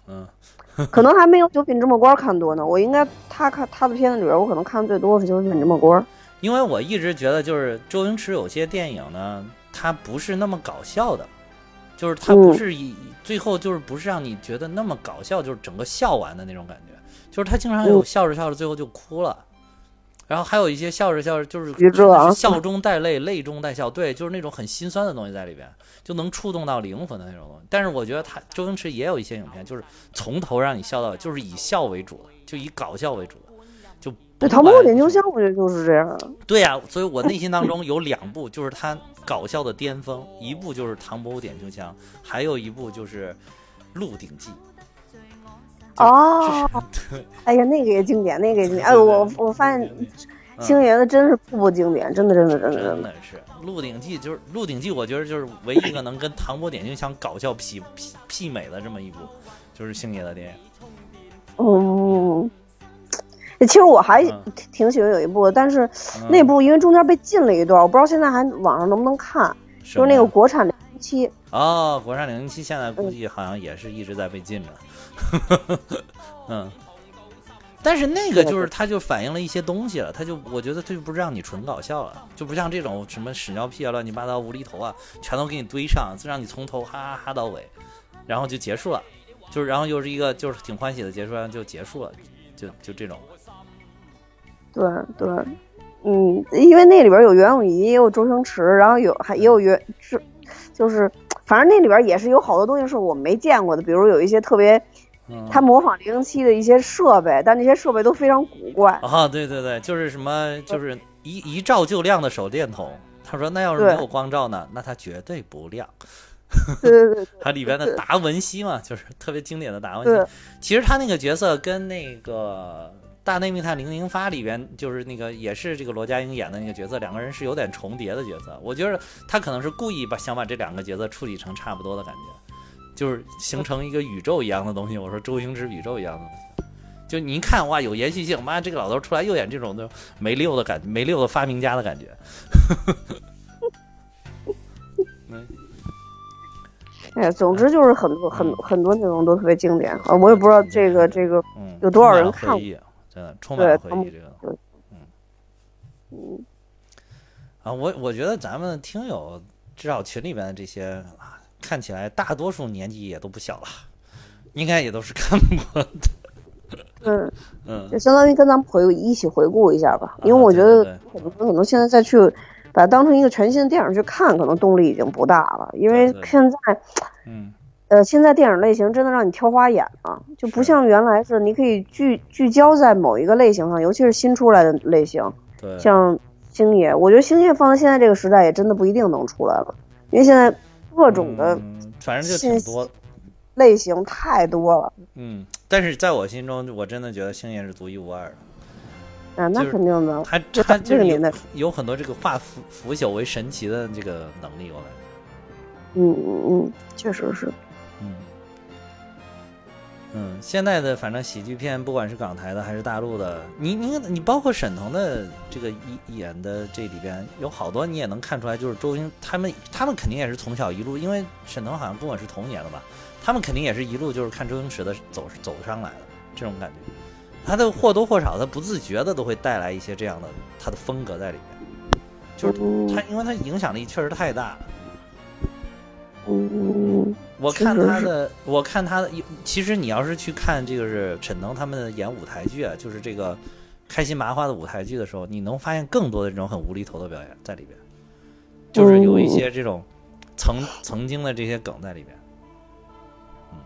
*laughs* 可能还没有《九品芝麻官》看多呢。我应该他看他的片子里边，我可能看的最多是《九品芝麻官》。因为我一直觉得，就是周星驰有些电影呢，他不是那么搞笑的，就是他不是以最后就是不是让你觉得那么搞笑，就是整个笑完的那种感觉。就是他经常有笑着笑着最后就哭了，然后还有一些笑着笑着就是笑中带泪，*laughs* 泪中带笑，对，就是那种很心酸的东西在里边。就能触动到灵魂的那种东西，但是我觉得他周星驰也有一些影片，就是从头让你笑到，就是以笑为主的，就以搞笑为主的。就《唐伯虎点秋香》我觉得就是这样。对呀，所以我内心当中有两部就是他搞笑的巅峰，一部就是《唐伯虎点秋香》，还有一部就是《鹿鼎记》。哦，*laughs* 哎呀，那个也经典，那个也经典。哎，我我发现星爷的真是步步经典，真的真的真的真的是。《鹿鼎记》就是《鹿鼎记》，我觉得就是唯一一个能跟《唐伯点秋香》搞笑媲媲媲美的这么一部，就是星爷的电影。嗯，其实我还挺喜欢有一部，但是那部因为中间被禁了一段，我不知道现在还网上能不能看，就是那个国产零零七。哦，国产零零七现在估计好像也是一直在被禁着。嗯。*laughs* 但是那个就是，它就反映了一些东西了。它就，我觉得它就不是让你纯搞笑了，就不像这种什么屎尿屁啊、乱七八糟、无厘头啊，全都给你堆上，就让你从头哈哈哈到尾，然后就结束了。就是，然后又是一个就是挺欢喜的结束，然后就结束了，就就这种。对对，嗯，因为那里边有袁咏仪，也有周星驰，然后有还也有袁是，就是反正那里边也是有好多东西是我没见过的，比如有一些特别。他模仿零零七的一些设备，但那些设备都非常古怪啊！对对对，就是什么，就是一一照就亮的手电筒。他说：“那要是没有光照呢？那它绝对不亮。”对对对，*laughs* 它里边的达文西嘛，就是特别经典的达文西。其实他那个角色跟那个《大内密探零零发》里边，就是那个也是这个罗家英演的那个角色，两个人是有点重叠的角色。我觉得他可能是故意把想把这两个角色处理成差不多的感觉。就是形成一个宇宙一样的东西。我说周星驰宇宙一样的东西，就你一看哇，有延续性。妈，这个老头出来又演这种的没溜的感觉，没溜的发明家的感觉。*laughs* 哎，总之就是很多很很多内容都特别经典啊！我也不知道这个这个有多少人看过，真的充满回忆。这个，嗯嗯啊，我我觉得咱们听友至少群里边的这些啊。看起来大多数年纪也都不小了，应该也都是看过的。嗯。*laughs* 嗯，就相当于跟咱们回一起回顾一下吧，因为我觉得可能可能现在再去把它当成一个全新的电影去看，可能动力已经不大了，因为现在，嗯，呃，现在电影类型真的让你挑花眼了，就不像原来是你可以聚聚焦在某一个类型上，尤其是新出来的类型，对，像星爷，我觉得星爷放在现在这个时代也真的不一定能出来了，因为现在各种的，反正就挺多。类型太多了，嗯，但是在我心中，我真的觉得星爷是独一无二的。啊，那肯定的，他他这个年代有很多这个化腐腐朽为神奇的这个能力，我感觉。嗯嗯嗯，确实是。嗯，现在的反正喜剧片，不管是港台的还是大陆的，你你你包括沈腾的这个一演的这里边有好多，你也能看出来，就是周星他们他们肯定也是从小一路，因为沈腾好像跟我是同年的吧。他们肯定也是一路就是看周星驰的走走上来的这种感觉，他的或多或少他不自觉的都会带来一些这样的他的风格在里面，就是他因为他影响力确实太大。嗯，我看他的，我看他的，其实你要是去看这个是沈腾他们演舞台剧啊，就是这个开心麻花的舞台剧的时候，你能发现更多的这种很无厘头的表演在里边，就是有一些这种曾曾经的这些梗在里边。嗯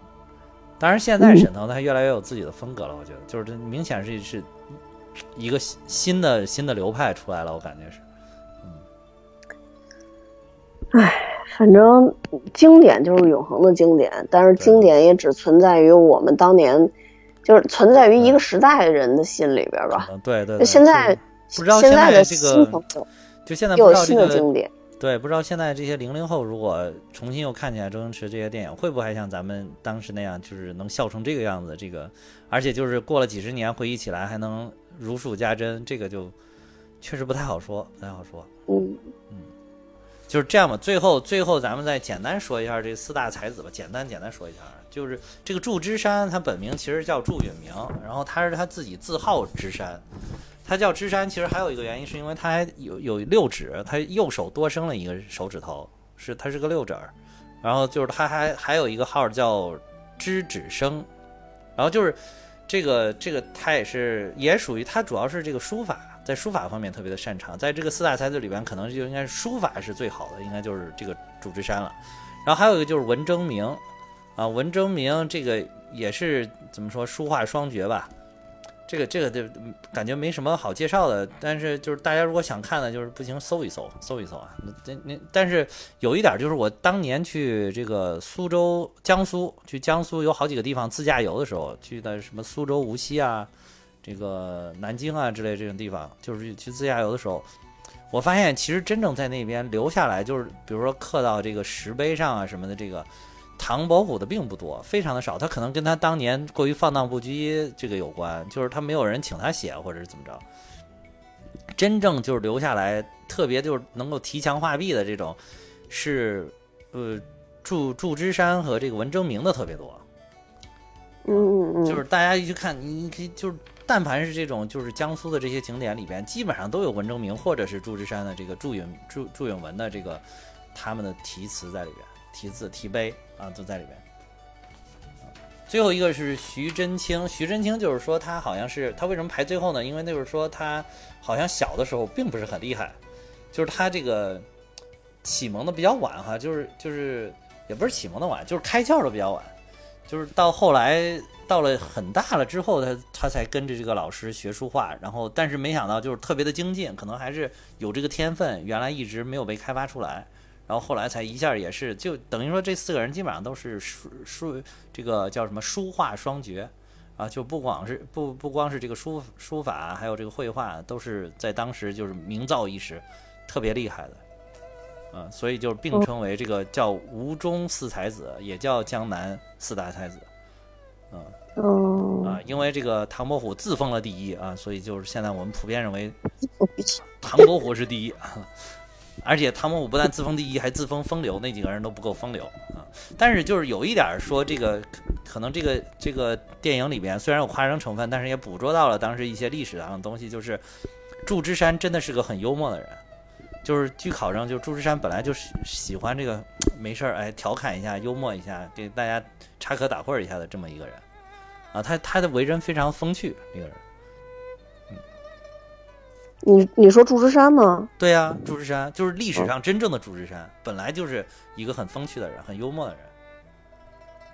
当然，现在沈腾他越来越有自己的风格了，我觉得就是这明显是是一个新的新的流派出来了，我感觉是。嗯，唉，反正经典就是永恒的经典，但是经典也只存在于我们当年，就是存在于一个时代人的心里边吧。对对对。现在不知道现在的这个，就现在不知道这个经典。对，不知道现在这些零零后如果重新又看起来周星驰这些电影，会不会还像咱们当时那样，就是能笑成这个样子？这个，而且就是过了几十年回忆起来还能如数家珍，这个就确实不太好说，不太好说。嗯嗯，就是这样吧。最后，最后咱们再简单说一下这四大才子吧，简单简单说一下，就是这个祝枝山，他本名其实叫祝允明，然后他是他自己自号枝山。他叫芝山，其实还有一个原因，是因为他还有有六指，他右手多生了一个手指头，是他是个六指。然后就是他还还有一个号叫知指生，然后就是这个这个他也是也属于他主要是这个书法，在书法方面特别的擅长，在这个四大才子里边，可能就应该书法是最好的，应该就是这个祝枝山了。然后还有一个就是文征明，啊，文征明这个也是怎么说书画双绝吧。这个这个就感觉没什么好介绍的，但是就是大家如果想看的，就是不行搜一搜，搜一搜啊。那那但是有一点就是我当年去这个苏州江苏，去江苏有好几个地方自驾游的时候，去的什么苏州、无锡啊，这个南京啊之类这种地方，就是去自驾游的时候，我发现其实真正在那边留下来，就是比如说刻到这个石碑上啊什么的这个。唐伯虎的并不多，非常的少。他可能跟他当年过于放荡不羁这个有关，就是他没有人请他写，或者是怎么着。真正就是留下来，特别就是能够提墙画壁的这种，是呃祝祝枝山和这个文征明的特别多。嗯嗯嗯。就是大家一去看，你可以就是但凡是这种就是江苏的这些景点里边，基本上都有文征明或者是祝枝山的这个祝允祝祝允文的这个他们的题词在里边。题字题碑啊，都在里边。最后一个是徐真卿，徐真卿就是说他好像是他为什么排最后呢？因为那就是说他好像小的时候并不是很厉害，就是他这个启蒙的比较晚哈，就是就是也不是启蒙的晚，就是开窍的比较晚，就是到后来到了很大了之后，他他才跟着这个老师学书画，然后但是没想到就是特别的精进，可能还是有这个天分，原来一直没有被开发出来。然后后来才一下也是，就等于说这四个人基本上都是书书这个叫什么书画双绝，啊，就不光是不不光是这个书书法，还有这个绘画，都是在当时就是名噪一时，特别厉害的，啊，所以就并称为这个叫吴中四才子，也叫江南四大才子，嗯，啊，因为这个唐伯虎自封了第一啊，所以就是现在我们普遍认为 *laughs* 唐伯虎是第一。而且唐伯虎不但自封第一，还自封风流，那几个人都不够风流啊。但是就是有一点说，这个可能这个这个电影里边虽然有夸张成分，但是也捕捉到了当时一些历史上的东西，就是祝枝山真的是个很幽默的人，就是据考证，就是祝枝山本来就是喜欢这个没事儿哎调侃一下、幽默一下，给大家插科打诨一下的这么一个人啊。他他的为人非常风趣，那个人。你你说祝枝山吗？对呀，祝枝山就是历史上真正的祝枝山，本来就是一个很风趣的人，很幽默的人。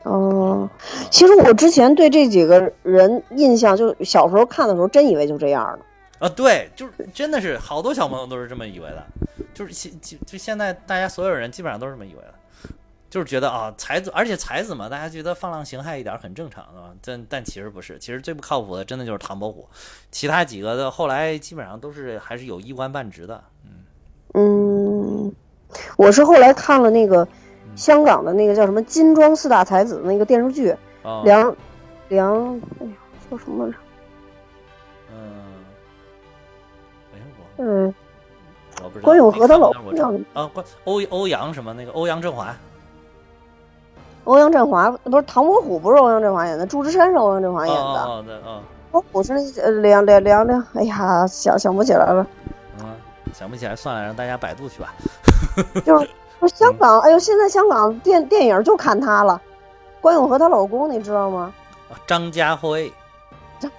哦，其实我之前对这几个人印象，就小时候看的时候，真以为就这样了。啊，对，就是真的是好多小朋友都是这么以为的，就是现就就现在大家所有人基本上都是这么以为的。就是觉得啊，才子，而且才子嘛，大家觉得放浪形骸一点很正常啊，但但其实不是，其实最不靠谱的真的就是唐伯虎，其他几个的后来基本上都是还是有一官半职的。嗯嗯，我是后来看了那个香港的那个叫什么《金装四大才子》那个电视剧，梁梁，哎呀，叫什么来着？嗯，关永和他老叫啊，关欧欧阳什么那个欧阳震华。欧阳震华不是唐伯虎，不是欧阳震华演的，祝枝山是欧阳震华演的。哦，对，嗯。伯虎是那梁梁梁梁，哎呀，想想不起来了。嗯，想不起来算了，让大家百度去吧。*laughs* 就是香港，哎呦，现在香港电电影就看他了，关咏荷她老公，你知道吗？张家辉，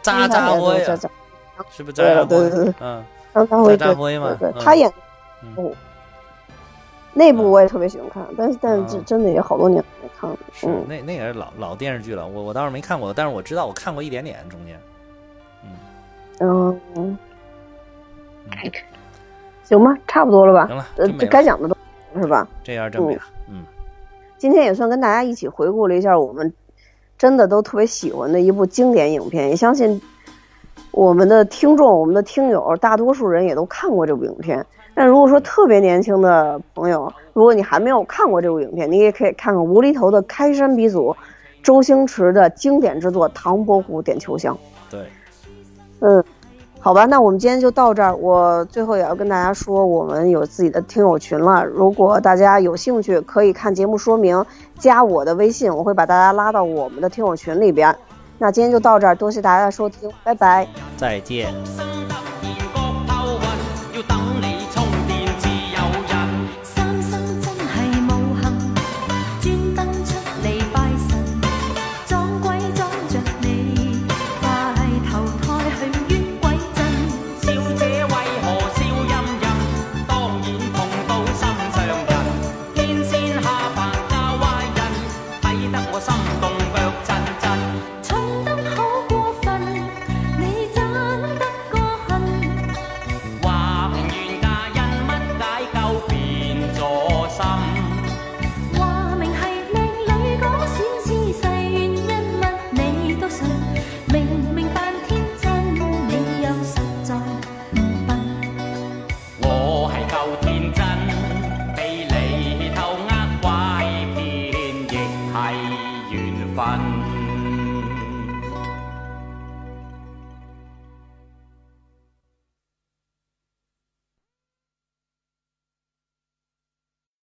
张家辉，是不是张家辉？对对对，嗯，张家辉，张家辉嘛，对，他演。那部我也特别喜欢看，但是但是真真的也好多年没看了。是，那那也是老老电视剧了。我我倒是没看过，但是我知道我看过一点点中间。嗯嗯，行吧，差不多了吧？行了，这该讲的都是吧？这样证明，嗯，今天也算跟大家一起回顾了一下我们真的都特别喜欢的一部经典影片，也相信我们的听众、我们的听友，大多数人也都看过这部影片。但如果说特别年轻的朋友，如果你还没有看过这部影片，你也可以看看无厘头的开山鼻祖周星驰的经典之作《唐伯虎点秋香》。对，嗯，好吧，那我们今天就到这儿。我最后也要跟大家说，我们有自己的听友群了。如果大家有兴趣，可以看节目说明，加我的微信，我会把大家拉到我们的听友群里边。那今天就到这儿，多谢大家的收听，拜拜，再见。